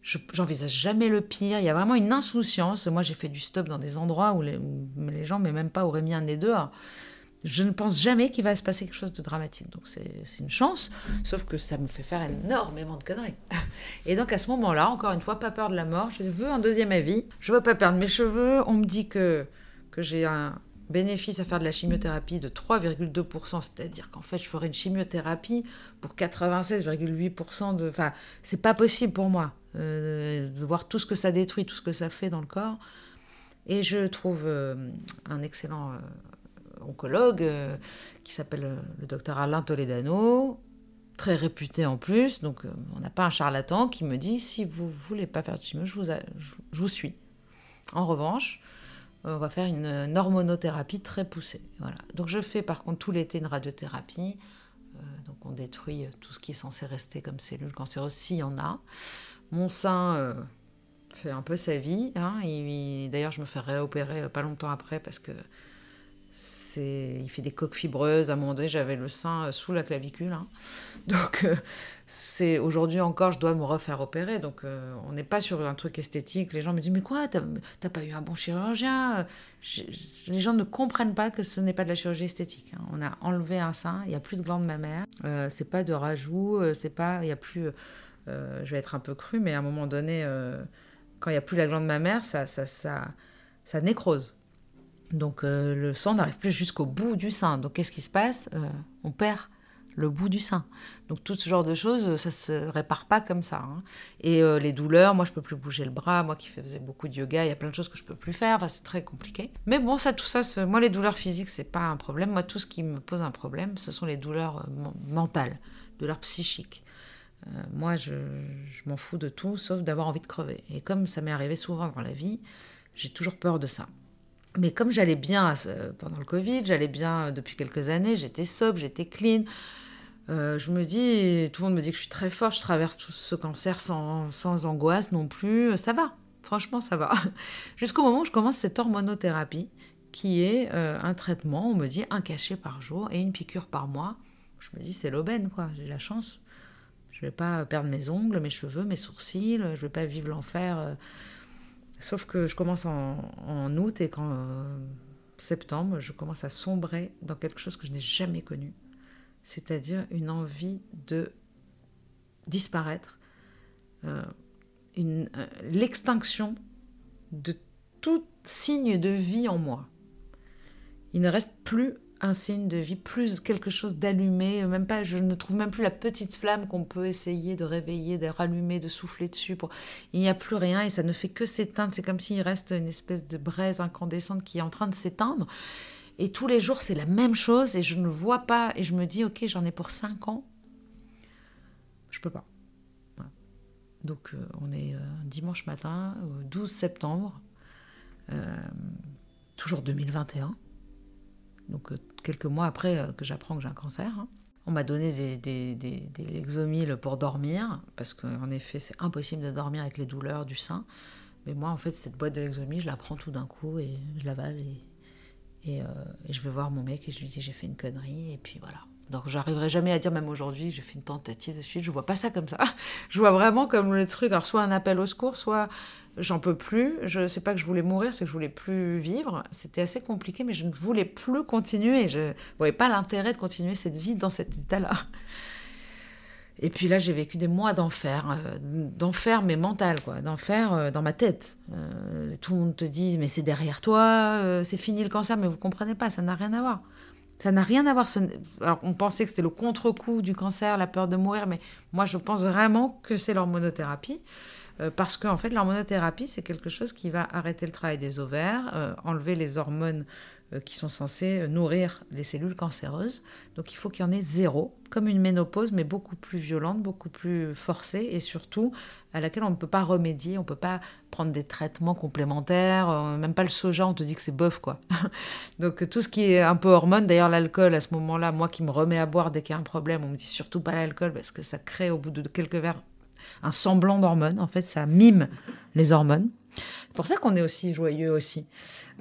Speaker 3: j'envisage jamais le pire. Il y a vraiment une insouciance. Moi, j'ai fait du stop dans des endroits où les, gens, mais même pas, auraient mis un nez dehors. Je ne pense jamais qu'il va se passer quelque chose de dramatique. Donc, c'est une chance. Sauf que ça me fait faire énormément de conneries. Et donc, à ce moment-là, encore une fois, pas peur de la mort. Je veux un deuxième avis. Je veux pas perdre mes cheveux. On me dit que, j'ai un, bénéfice à faire de la chimiothérapie de 3,2%, c'est-à-dire qu'en fait, je ferai une chimiothérapie pour 96,8% de... Enfin, c'est pas possible pour moi de voir tout ce que ça détruit, tout ce que ça fait dans le corps. Et je trouve euh, un excellent euh, oncologue qui s'appelle le docteur Alain Toledano, très réputé en plus, donc on n'a pas un charlatan qui me dit si vous voulez pas faire de chimio, je vous, suis. En revanche, on va faire une, hormonothérapie très poussée. Voilà. Donc je fais par contre tout l'été une radiothérapie. Euh, donc on détruit tout ce qui est censé rester comme cellules cancéreuses s'il y en a. Mon sein euh, fait un peu sa vie. Hein, d'ailleurs je me fais réopérer pas longtemps après parce que il fait des coques fibreuses. À un moment donné, j'avais le sein euh, sous la clavicule. Hein. Donc, euh, c'est aujourd'hui encore, je dois me refaire opérer. Donc, euh, on n'est pas sur un truc esthétique. Les gens me disent Mais quoi T'as pas eu un bon chirurgien? Les gens ne comprennent pas que ce n'est pas de la chirurgie esthétique. Hein. On a enlevé un sein, il n'y a plus de glandes mammaires. Euh, c'est pas de rajout, c'est pas. Il n'y a plus. Je vais être un peu cru, mais à un moment donné, quand il n'y a plus la glande mammaire, ça, ça, ça, ça nécrose. Donc euh, le sang n'arrive plus jusqu'au bout du sein. Donc qu'est-ce qui se passe? Euh, On perd le bout du sein. Donc tout ce genre de choses, ça se répare pas comme ça. Hein. Et euh, les douleurs, moi je peux plus bouger le bras, moi qui faisais beaucoup de yoga, il y a plein de choses que je peux plus faire. C'est très compliqué. Mais bon, ça, tout ça, moi les douleurs physiques, c'est pas un problème. Moi, tout ce qui me pose un problème, ce sont les douleurs mentales, douleurs psychiques. Moi, je, m'en fous de tout, sauf d'avoir envie de crever. Et comme ça m'est arrivé souvent dans la vie, j'ai toujours peur de ça. Mais comme j'allais bien pendant le Covid, j'allais bien euh, depuis quelques années, j'étais sobre, j'étais clean. Euh, je me dis, tout le monde me dit que je suis très forte, je traverse tout ce cancer sans, sans angoisse non plus. Ça va, franchement, ça va. Jusqu'au moment où je commence cette hormonothérapie, qui est euh, un traitement, on me dit un cachet par jour et une piqûre par mois. Je me dis, c'est l'aubaine, quoi, j'ai la chance. Je vais pas perdre mes ongles, mes cheveux, mes sourcils, je vais pas vivre l'enfer. Sauf que je commence en, août et qu'en euh, septembre, je commence à sombrer dans quelque chose que je n'ai jamais connu. C'est-à-dire une envie de disparaître, euh, euh, l'extinction de tout signe de vie en moi. Il ne reste plus un signe de vie, plus quelque chose d'allumé, même pas, je ne trouve même plus la petite flamme qu'on peut essayer de réveiller, de rallumer, de souffler dessus. Il n'y a plus rien et ça ne fait que s'éteindre. C'est comme s'il reste une espèce de braise incandescente qui est en train de s'éteindre. Et tous les jours, c'est la même chose et je ne vois pas. Et je me dis, ok, j'en ai pour 5 ans. Je peux pas. Donc, euh, on est euh, dimanche matin, 12 septembre, euh, toujours 2021 donc euh, quelques mois après euh, que j'apprends que j'ai un cancer. Hein. On m'a donné des, des, des, Lexomil pour dormir, parce qu'en effet, c'est impossible de dormir avec les douleurs du sein. Mais moi, en fait, cette boîte de Lexomil, je la prends tout d'un coup et je l'avale. Et, et, euh, et, je vais voir mon mec et je lui dis j'ai fait une connerie. Et puis voilà. Donc j'arriverai jamais à dire, même aujourd'hui, j'ai fait une tentative de suite. Je vois pas ça comme ça. Je vois vraiment comme le truc, alors soit un appel au secours, soit j'en peux plus. Je sais pas que je voulais mourir, c'est que je voulais plus vivre. C'était assez compliqué, mais je ne voulais plus continuer. Je voyais pas l'intérêt de continuer cette vie dans cet état-là. Et puis là, j'ai vécu des mois d'enfer, euh, d'enfer mais mental, quoi, d'enfer euh, dans ma tête. Euh, tout le monde te dit, mais c'est derrière toi, c'est fini le cancer, mais vous comprenez pas, ça n'a rien à voir. Ça n'a rien à voir. Alors, on pensait que c'était le contre-coup du cancer, la peur de mourir, mais moi, je pense vraiment que c'est l'hormonothérapie. Euh, parce qu'en en fait, l'hormonothérapie, c'est quelque chose qui va arrêter le travail des ovaires, euh, enlever les hormones euh, qui sont censées nourrir les cellules cancéreuses. Donc, il faut qu'il y en ait zéro, comme une ménopause, mais beaucoup plus violente, beaucoup plus forcée, et surtout à laquelle on ne peut pas remédier, on ne peut pas prendre des traitements complémentaires, même pas le soja, on te dit que c'est bof, quoi. Donc, tout ce qui est un peu hormone, d'ailleurs, l'alcool, à ce moment-là, moi qui me remets à boire dès qu'il y a un problème, on me dit surtout pas l'alcool, parce que ça crée, au bout de quelques verres, un semblant d'hormones. En fait, ça mime les hormones. C'est pour ça qu'on est aussi joyeux aussi.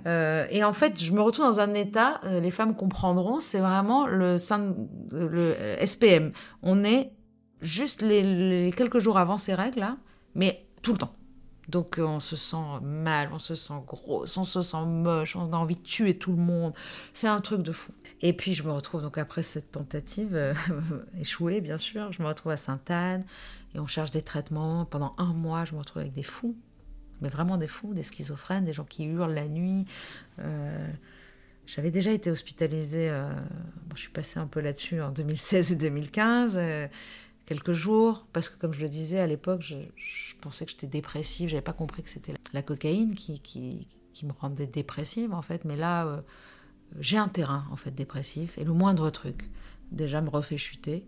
Speaker 3: Euh, et en fait, je me retrouve dans un état, euh, les femmes comprendront, c'est vraiment le, SPM. On est juste les, les, quelques jours avant ces règles là, mais tout le temps. Donc euh, on se sent mal, on se sent grosse, on se sent moche, on a envie de tuer tout le monde. C'est un truc de fou. Et puis je me retrouve donc après cette tentative euh, échouée bien sûr, je me retrouve à Sainte-Anne et on cherche des traitements. Pendant un mois, je me retrouve avec des fous, mais vraiment des fous, des schizophrènes, des gens qui hurlent la nuit. Euh, j'avais déjà été hospitalisée, je suis passée un peu là-dessus en 2016 et 2015, euh, quelques jours, parce que comme je le disais à l'époque, je, pensais que j'étais dépressive, j'avais pas compris que c'était la, cocaïne qui, qui, qui, me rendait dépressive en fait, mais là, euh, j'ai un terrain en fait dépressif, et le moindre truc déjà me refait chuter.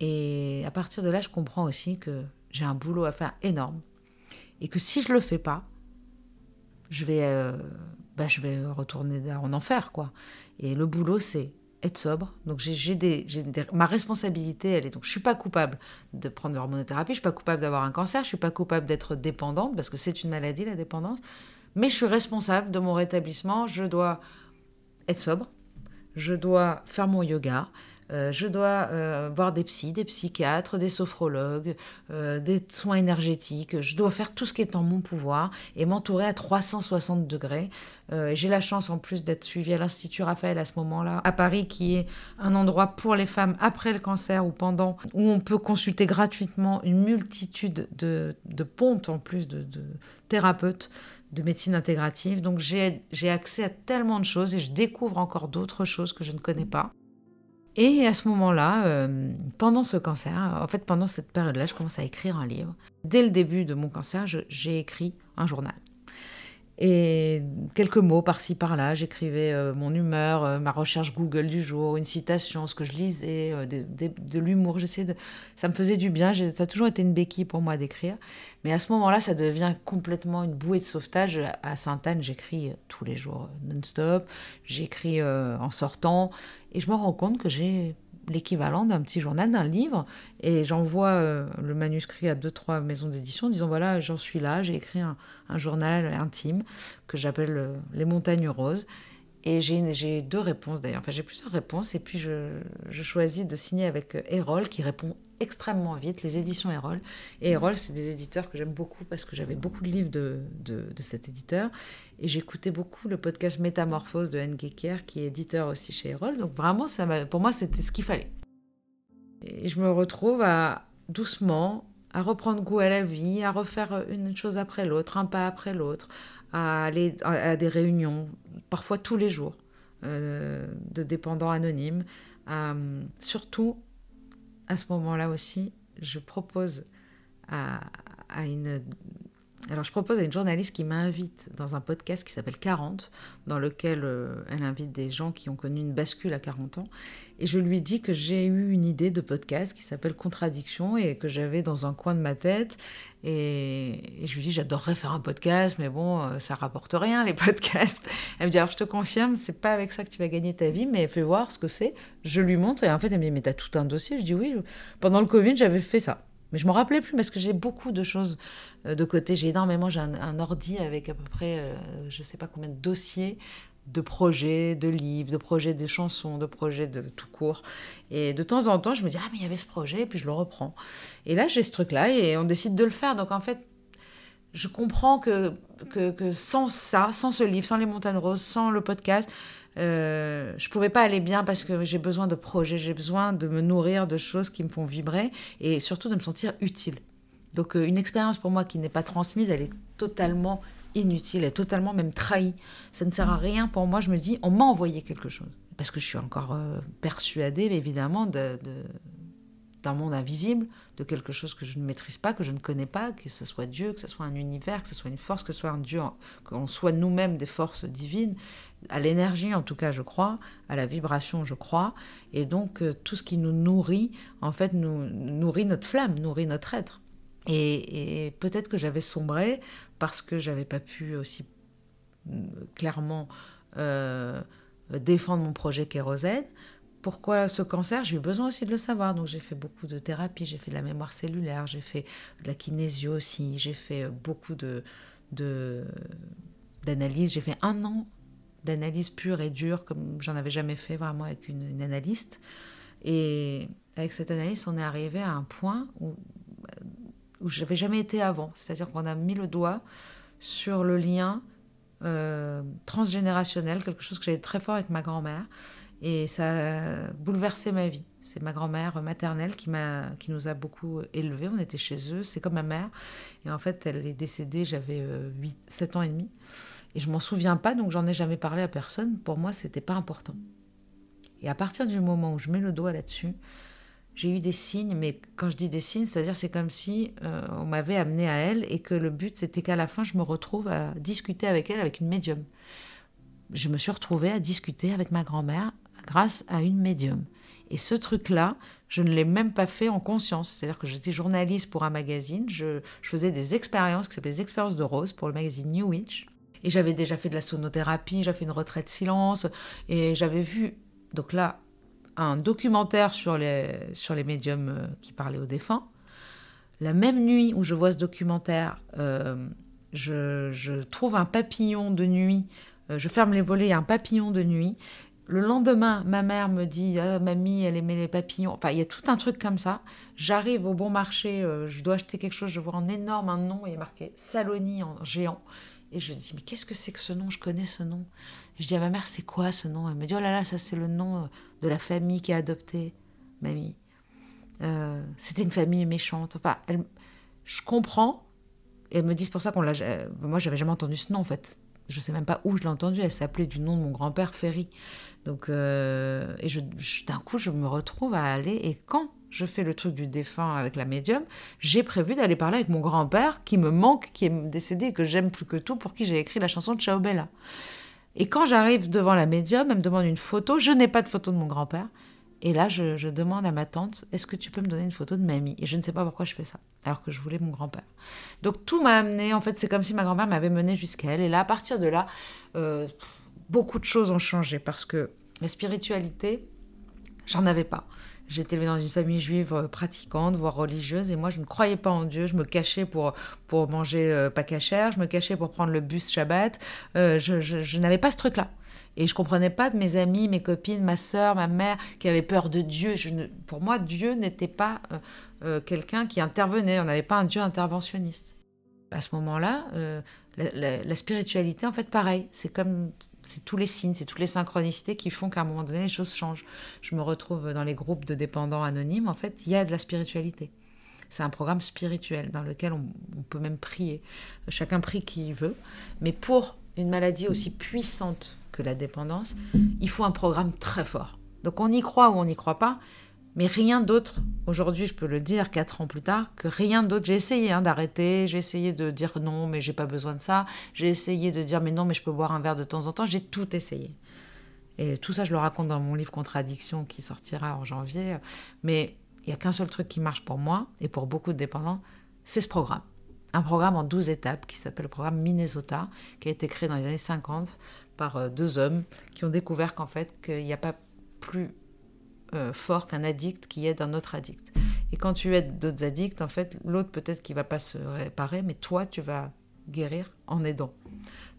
Speaker 3: Et à partir de là, je comprends aussi que j'ai un boulot à faire énorme. Et que si je le fais pas, je vais, euh, bah, je vais retourner en enfer, quoi. Et le boulot, c'est être sobre. Donc j'ai des, ma responsabilité, elle est donc je suis pas coupable de prendre l'hormonothérapie, je suis pas coupable d'avoir un cancer, je suis pas coupable d'être dépendante parce que c'est une maladie la dépendance, mais je suis responsable de mon rétablissement. Je dois être sobre, je dois faire mon yoga, euh, je dois euh, voir des psys, des psychiatres, des sophrologues, euh, des soins énergétiques. Je dois faire tout ce qui est en mon pouvoir et m'entourer à 360 degrés. J'ai la chance en plus d'être suivie à l'Institut Raphaël à ce moment-là, à Paris, qui est un endroit pour les femmes après le cancer ou pendant, où on peut consulter gratuitement une multitude de, de pontes en plus de, de thérapeutes de médecine intégrative. Donc j'ai accès à tellement de choses et je découvre encore d'autres choses que je ne connais pas. Et à ce moment-là, euh, pendant ce cancer, en fait pendant cette période-là, je commence à écrire un livre. Dès le début de mon cancer, j'ai écrit un journal. Et quelques mots par-ci par-là, j'écrivais euh, mon humeur, euh, ma recherche Google du jour, une citation, ce que je lisais, de, de, l'humour. De, ça me faisait du bien. Ça a toujours été une béquille pour moi d'écrire. Mais à ce moment-là, ça devient complètement une bouée de sauvetage. À Sainte-Anne, j'écris tous les jours non-stop. J'écris en sortant, et je me rends compte que j'ai l'équivalent d'un petit journal, d'un livre, et j'envoie euh, le manuscrit à deux, trois maisons d'édition, disant voilà, j'en suis là, j'ai écrit un, journal intime que j'appelle euh, Les Montagnes Roses. Et j'ai deux réponses d'ailleurs, enfin j'ai plusieurs réponses, et puis je, je, choisis de signer avec Erol qui répond extrêmement vite, les éditions Erol. Et Erol, c'est des éditeurs que j'aime beaucoup parce que j'avais beaucoup de livres de, de, cet éditeur. Et j'écoutais beaucoup le podcast Métamorphose de. Gecker, qui est éditeur aussi chez Erol. Donc vraiment, ça pour moi, c'était ce qu'il fallait. Et je me retrouve à doucement à reprendre goût à la vie, à refaire une chose après l'autre, un pas après l'autre, à aller à des réunions, parfois tous les jours, de dépendants anonymes. surtout, à ce moment-là aussi, je propose à, une alors, je propose à une journaliste qui m'invite dans un podcast qui s'appelle 40, dans lequel euh, elle invite des gens qui ont connu une bascule à 40 ans. Et je lui dis que j'ai eu une idée de podcast qui s'appelle Contradiction et que j'avais dans un coin de ma tête. Et, je lui dis, j'adorerais faire un podcast, mais bon, euh, ça rapporte rien, les podcasts. Elle me dit, alors je te confirme, c'est pas avec ça que tu vas gagner ta vie, mais fais voir ce que c'est. Je lui montre et en fait, elle me dit, mais t'as tout un dossier. Je dis, oui, pendant le Covid, j'avais fait ça. Mais je me rappelais plus parce que j'ai beaucoup de choses euh, de côté. J'ai énormément, j'ai un, ordi avec à peu près, euh, je sais pas combien de dossiers de projets, de livres, de projets de chansons, de projets de tout court. Et de temps en temps, je me dis, ah, mais il y avait ce projet, et puis je le reprends. Et là, j'ai ce truc-là, et on décide de le faire. Donc en fait, je comprends que, que, que sans ça, sans ce livre, sans les montagnes roses, sans le podcast, euh, je pouvais pas aller bien parce que j'ai besoin de projets, j'ai besoin de me nourrir de choses qui me font vibrer et surtout de me sentir utile. Donc euh, une expérience pour moi qui n'est pas transmise, elle est totalement inutile, elle est totalement même trahie. Ça ne sert à rien pour moi. Je me dis, on m'a envoyé quelque chose parce que je suis encore euh, persuadée, évidemment, de, d'un monde invisible, de quelque chose que je ne maîtrise pas, que je ne connais pas, que ce soit Dieu, que ce soit un univers, que ce soit une force, que ce soit un Dieu, qu'on soit nous-mêmes des forces divines, à l'énergie en tout cas je crois, à la vibration je crois, et donc euh, tout ce qui nous nourrit, en fait, nous nourrit notre flamme, nourrit notre être. Et, peut-être que j'avais sombré parce que j'avais pas pu aussi euh, clairement euh, défendre mon projet Kérosène, pourquoi ce cancer J'ai eu besoin aussi de le savoir. Donc j'ai fait beaucoup de thérapie, j'ai fait de la mémoire cellulaire, j'ai fait de la kinésio aussi, j'ai fait euh, beaucoup de, d'analyse. J'ai fait un an d'analyse pure et dure, comme j'en avais jamais fait vraiment avec une, analyste. Et avec cette analyse, on est arrivé à un point où, où je n'avais jamais été avant. C'est-à-dire qu'on a mis le doigt sur le lien euh, transgénérationnel, quelque chose que j'avais très fort avec ma grand-mère. Et ça a bouleversé ma vie. C'est ma grand-mère maternelle qui, m'a, qui nous a beaucoup élevés. On était chez eux, c'est comme ma mère. Et en fait, elle est décédée, j'avais 8, 7 ans et demi. Et je m'en souviens pas, donc j'en ai jamais parlé à personne. Pour moi, c'était pas important. Et à partir du moment où je mets le doigt là-dessus, j'ai eu des signes, mais quand je dis des signes, c'est-à-dire c'est comme si euh, on m'avait amené à elle et que le but c'était qu'à la fin je me retrouve à discuter avec elle avec une médium. Je me suis retrouvée à discuter avec ma grand-mère grâce à une médium. Et ce truc-là, je ne l'ai même pas fait en conscience. C'est-à-dire que j'étais journaliste pour un magazine, je, faisais des expériences qui s'appelaient les expériences de Rose pour le magazine New Witch. Et j'avais déjà fait de la sonothérapie, j'avais fait une retraite silence, et j'avais vu, donc là, un documentaire sur les, sur les médiums euh, qui parlaient aux défunts. La même nuit où je vois ce documentaire, euh, je, trouve un papillon de nuit, euh, je ferme les volets, il y a un papillon de nuit, le lendemain, ma mère me dit ah, Mamie, elle aimait les papillons. Enfin, il y a tout un truc comme ça. J'arrive au bon marché, euh, je dois acheter quelque chose, je vois en énorme un nom, il est marqué Saloni en géant. Et je dis Mais qu'est-ce que c'est que ce nom? Je connais ce nom. je dis à ma mère C'est quoi ce nom? Elle me dit Oh là là, ça c'est le nom euh, de la famille qui a adopté mamie. Euh, c'était une famille méchante. Enfin, elle, je comprends. Et elle me dit C'est pour ça qu'on l'a. Moi, j'avais jamais entendu ce nom en fait. Je sais même pas où je l'ai entendu. Elle s'appelait du nom de mon grand-père Ferry. Donc, euh, et d'un coup, je me retrouve à aller. Et quand je fais le truc du défunt avec la médium, j'ai prévu d'aller parler avec mon grand-père qui me manque, qui est décédé que j'aime plus que tout, pour qui j'ai écrit la chanson de Ciao Bella. Et quand j'arrive devant la médium, elle me demande une photo. Je n'ai pas de photo de mon grand-père. Et là, je, demande à ma tante, est-ce que tu peux me donner une photo de mamie? Et je ne sais pas pourquoi je fais ça, alors que je voulais mon grand-père. Donc tout m'a amené, en fait, c'est comme si ma grand-mère m'avait mené jusqu'à elle. Et là, à partir de là, euh, beaucoup de choses ont changé parce que la spiritualité, j'en avais pas. J'étais élevée dans une famille juive euh, pratiquante, voire religieuse, et moi je ne croyais pas en Dieu. Je me cachais pour, pour manger euh, pas cachère, je me cachais pour prendre le bus Shabbat. Euh, je, n'avais pas ce truc-là. Et je comprenais pas de mes amis, mes copines, ma sœur, ma mère, qui avaient peur de Dieu. Pour moi, Dieu n'était pas quelqu'un qui intervenait. On n'avait pas un Dieu interventionniste. À ce moment-là, la, la, spiritualité, en fait, pareil. C'est comme c'est tous les signes, c'est toutes les synchronicités qui font qu'à un moment donné, les choses changent. Je me retrouve dans les groupes de dépendants anonymes. En fait, il y a de la spiritualité. C'est un programme spirituel dans lequel on, peut même prier. Chacun prie qui veut. Mais pour une maladie aussi puissante la dépendance, il faut un programme très fort. Donc on y croit ou on n'y croit pas, mais rien d'autre, aujourd'hui je peux le dire, quatre ans plus tard, que rien d'autre. J'ai essayé hein, d'arrêter, j'ai essayé de dire non, mais j'ai pas besoin de ça, j'ai essayé de dire mais non, mais je peux boire un verre de temps en temps, j'ai tout essayé. Et tout ça, je le raconte dans mon livre Contradiction qui sortira en janvier. Mais il n'y a qu'un seul truc qui marche pour moi et pour beaucoup de dépendants, c'est ce programme. Un programme en 12 étapes qui s'appelle le programme Minnesota, qui a été créé dans les années 50 par euh, deux hommes qui ont découvert qu'en fait, qu'il n'y a pas plus euh, fort qu'un addict qui aide un autre addict. Et quand tu aides d'autres addicts, en fait, l'autre peut-être qu'il va pas se réparer, mais toi, tu vas guérir en aidant.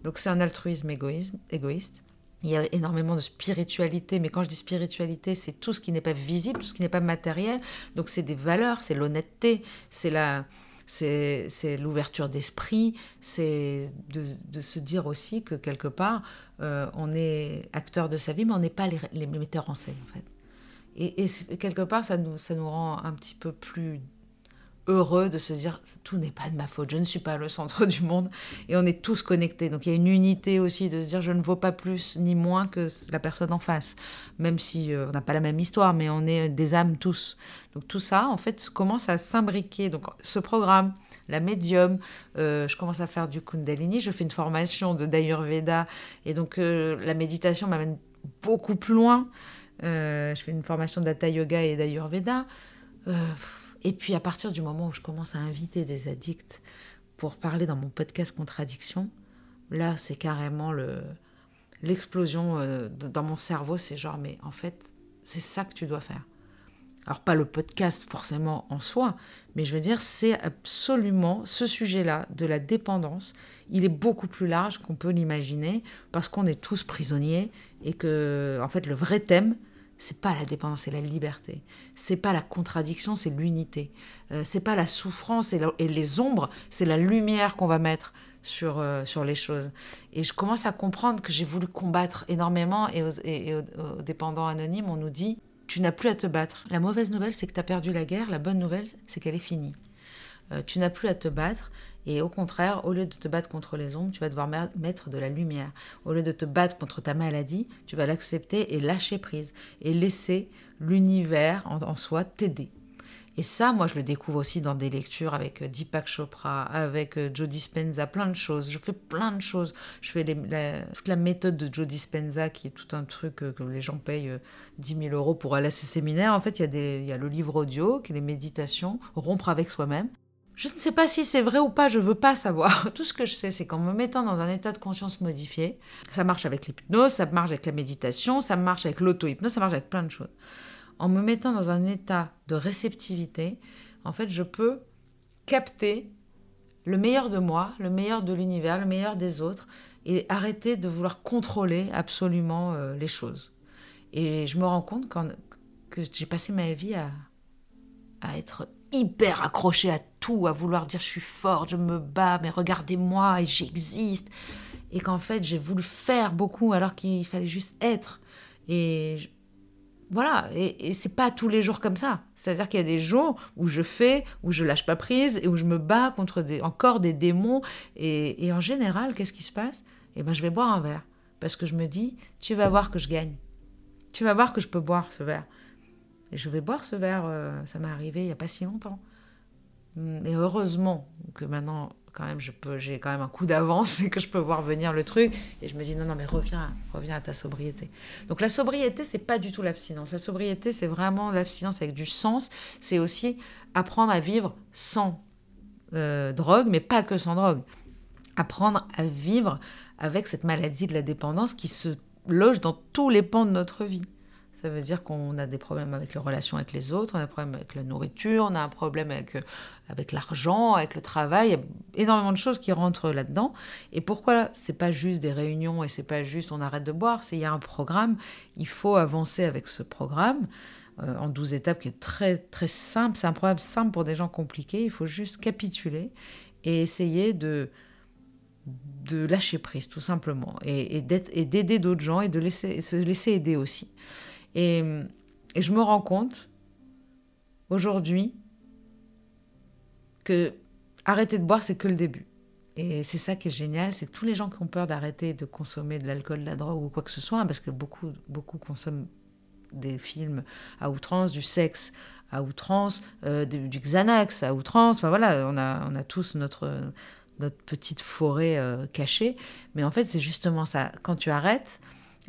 Speaker 3: Donc c'est un altruisme égoïsme, égoïste. Il y a énormément de spiritualité, mais quand je dis spiritualité, c'est tout ce qui n'est pas visible, tout ce qui n'est pas matériel. Donc c'est des valeurs, c'est l'honnêteté, c'est la, c'est, l'ouverture d'esprit, c'est de, se dire aussi que quelque part, euh, on est acteur de sa vie, mais on n'est pas les, metteurs en scène en fait. Et, quelque part, ça nous, ça nous rend un petit peu plus heureux de se dire tout n'est pas de ma faute, je ne suis pas le centre du monde et on est tous connectés. Donc il y a une unité aussi de se dire je ne vaux pas plus ni moins que la personne en face, même si euh, on n'a pas la même histoire, mais on est des âmes tous. Donc tout ça en fait commence à s'imbriquer. Donc ce programme, la médium, euh, je commence à faire du kundalini, je fais une formation de d'ayurveda et donc euh, la méditation m'amène beaucoup plus loin. je fais une formation d'Hatha Yoga et d'Ayurveda. Et puis à partir du moment où je commence à inviter des addicts pour parler dans mon podcast Contradiction, là c'est carrément le l'explosion euh, dans mon cerveau, c'est genre mais en fait, c'est ça que tu dois faire. Alors pas le podcast forcément en soi, mais je veux dire c'est absolument ce sujet-là de la dépendance, il est beaucoup plus large qu'on peut l'imaginer parce qu'on est tous prisonniers et que en fait le vrai thème c'est pas la dépendance, c'est la liberté. C'est pas la contradiction, c'est l'unité. Euh, c'est pas la souffrance et, les ombres, c'est la lumière qu'on va mettre sur, euh, sur les choses. Et je commence à comprendre que j'ai voulu combattre énormément et aux, dépendants anonymes, on nous dit tu n'as plus à te battre. La mauvaise nouvelle, c'est que tu as perdu la guerre. La bonne nouvelle, c'est qu'elle est finie. Euh, tu n'as plus à te battre. Et au contraire, au lieu de te battre contre les ombres, tu vas devoir mettre de la lumière. Au lieu de te battre contre ta maladie, tu vas l'accepter et lâcher prise. Et laisser l'univers en, soi t'aider. Et ça, moi, je le découvre aussi dans des lectures avec euh, Deepak Chopra, avec euh, Joe Dispenza, plein de choses. Je fais plein de choses. Je fais toute la méthode de Joe Dispenza, qui est tout un truc euh, que les gens payent 10 000 euros pour aller à ces séminaires. En fait, il y, a y a le livre audio, qui est les méditations, rompre avec soi-même. Je ne sais pas si c'est vrai ou pas, je veux pas savoir. Tout ce que je sais, c'est qu'en me mettant dans un état de conscience modifié, ça marche avec l'hypnose, ça marche avec la méditation, ça marche avec l'auto-hypnose, ça marche avec plein de choses. En me mettant dans un état de réceptivité, en fait, je peux capter le meilleur de moi, le meilleur de l'univers, le meilleur des autres, et arrêter de vouloir contrôler absolument euh, les choses. Et je me rends compte que j'ai passé ma vie à, être hyper accroché à tout, à vouloir dire je suis forte, je me bats, mais regardez-moi et j'existe. Et qu'en fait, j'ai voulu faire beaucoup alors qu'il fallait juste être. Et voilà, et, c'est pas tous les jours comme ça. C'est-à-dire qu'il y a des jours où je fais, où je lâche pas prise et où je me bats contre encore des démons. Et, en général, qu'est-ce qui se passe? Eh ben, je vais boire un verre parce que je me dis, tu vas voir que je gagne. Tu vas voir que je peux boire ce verre. Et je vais boire ce verre, euh, ça m'est arrivé il n'y a pas si longtemps. Et heureusement que maintenant, quand même, je peux, j'ai quand même un coup d'avance et que je peux voir venir le truc. Et je me dis, non, non, mais reviens, reviens à ta sobriété. Donc la sobriété, c'est pas du tout l'abstinence. La sobriété, c'est vraiment l'abstinence avec du sens. C'est aussi apprendre à vivre sans euh, drogue, mais pas que sans drogue. Apprendre à vivre avec cette maladie de la dépendance qui se loge dans tous les pans de notre vie. Ça veut dire qu'on a des problèmes avec les relations avec les autres, on a des problèmes avec la nourriture, on a un problème avec, euh, avec l'argent, avec le travail. Il y a énormément de choses qui rentrent là-dedans. Et pourquoi c'est pas juste des réunions et c'est pas juste on arrête de boire? C'est il y a un programme. Il faut avancer avec ce programme euh, en 12 étapes qui est très très simple. C'est un programme simple pour des gens compliqués. Il faut juste capituler et essayer de de lâcher prise tout simplement et, d'aider d'autres gens et de laisser, se laisser aider aussi. Et, je me rends compte aujourd'hui que arrêter de boire, c'est que le début. Et c'est ça qui est génial, c'est tous les gens qui ont peur d'arrêter de consommer de l'alcool, de la drogue ou quoi que ce soit, parce que beaucoup, beaucoup consomment des films à outrance, du sexe à outrance, euh, du, Xanax à outrance. Enfin voilà, on a, tous notre, notre petite forêt euh, cachée. Mais en fait, c'est justement ça. Quand tu arrêtes,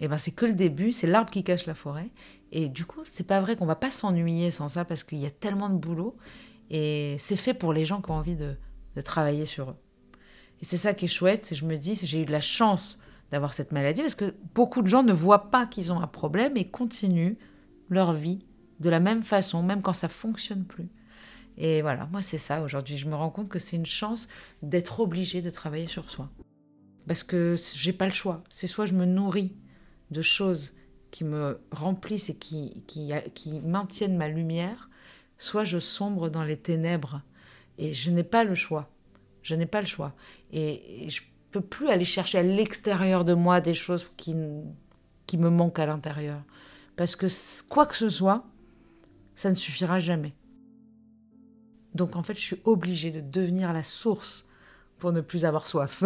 Speaker 3: eh ben, c'est que le début, c'est l'arbre qui cache la forêt. Et du coup, c'est pas vrai qu'on va pas s'ennuyer sans ça parce qu'il y a tellement de boulot. Et c'est fait pour les gens qui ont envie de, travailler sur eux. Et c'est ça qui est chouette, c'est je me dis, j'ai eu de la chance d'avoir cette maladie, parce que beaucoup de gens ne voient pas qu'ils ont un problème et continuent leur vie de la même façon, même quand ça fonctionne plus. Et voilà, moi c'est ça aujourd'hui. Je me rends compte que c'est une chance d'être obligé de travailler sur soi. Parce que j'ai pas le choix. C'est soit je me nourris de choses qui me remplissent et qui, qui, maintiennent ma lumière, soit je sombre dans les ténèbres. Et je n'ai pas le choix. Je n'ai pas le choix. Et, je peux plus aller chercher à l'extérieur de moi des choses qui, qui me manquent à l'intérieur. Parce que quoi que ce soit, ça ne suffira jamais. Donc en fait, je suis obligée de devenir la source pour ne plus avoir soif.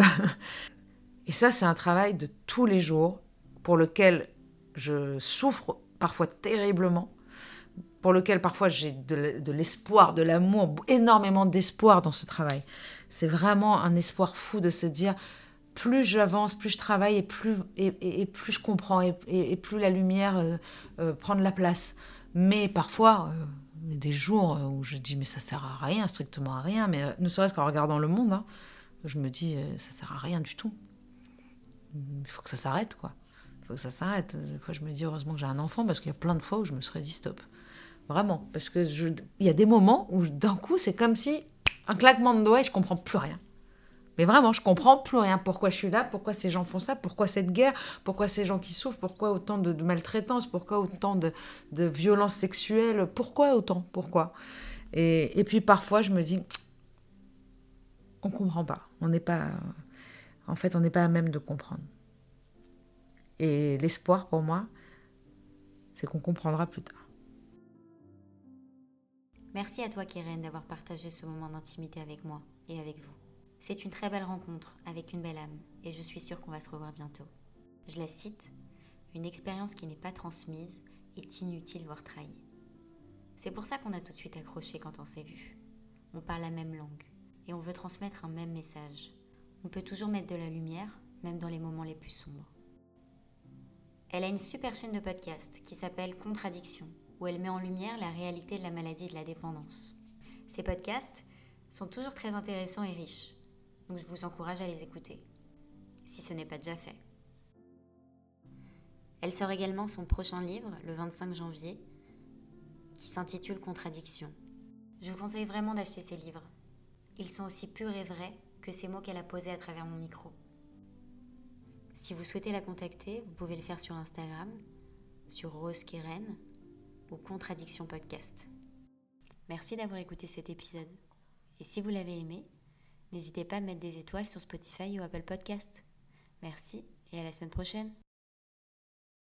Speaker 3: Et ça, c'est un travail de tous les jours pour lequel je souffre parfois terriblement, pour lequel parfois j'ai de l'espoir, de l'amour, énormément d'espoir dans ce travail. C'est vraiment un espoir fou de se dire, plus j'avance, plus je travaille et plus, je comprends et, plus la lumière euh, euh, prend de la place. Mais parfois, euh, des jours où je dis mais ça sert à rien, strictement à rien, mais ne serait-ce qu'en regardant le monde, hein, je me dis ça sert à rien du tout. Il faut que ça s'arrête quoi. Que ça s'arrête. Des fois je me dis heureusement que j'ai un enfant parce qu'il y a plein de fois où je me serais dit stop. Vraiment. Parce que il y a des moments où d'un coup c'est comme si un claquement de doigts et je comprends plus rien. Mais vraiment, je comprends plus rien. Pourquoi je suis là? Pourquoi ces gens font ça? Pourquoi cette guerre? Pourquoi ces gens qui souffrent? Pourquoi autant de, maltraitance? Pourquoi autant de, de violences sexuelles? Pourquoi autant? Pourquoi? Et, et, puis parfois, je me dis, on comprend pas. On n'est pas. En fait, on n'est pas à même de comprendre. Et l'espoir pour moi, c'est qu'on comprendra plus tard.
Speaker 1: Merci à toi, Keren, d'avoir partagé ce moment d'intimité avec moi et avec vous. C'est une très belle rencontre avec une belle âme et je suis sûre qu'on va se revoir bientôt. Je la cite Une expérience qui n'est pas transmise est inutile voire trahie. C'est pour ça qu'on a tout de suite accroché quand on s'est vu. On parle la même langue et on veut transmettre un même message. On peut toujours mettre de la lumière, même dans les moments les plus sombres. Elle a une super chaîne de podcast qui s'appelle Contradiction où elle met en lumière la réalité de la maladie de la dépendance. Ces podcasts sont toujours très intéressants et riches, donc je vous encourage à les écouter, si ce n'est pas déjà fait. Elle sort également son prochain livre le 25 janvier, qui s'intitule Contradiction. Je vous conseille vraiment d'acheter ces livres. Ils sont aussi purs et vrais que ces mots qu'elle a posés à travers mon micro. Si vous souhaitez la contacter, vous pouvez le faire sur Instagram, sur Rose Keren, Contradiction Podcast. Merci d'avoir écouté cet épisode. Et si vous l'avez aimé, n'hésitez pas à mettre des étoiles sur Spotify ou Apple Podcast. Merci et à la semaine prochaine.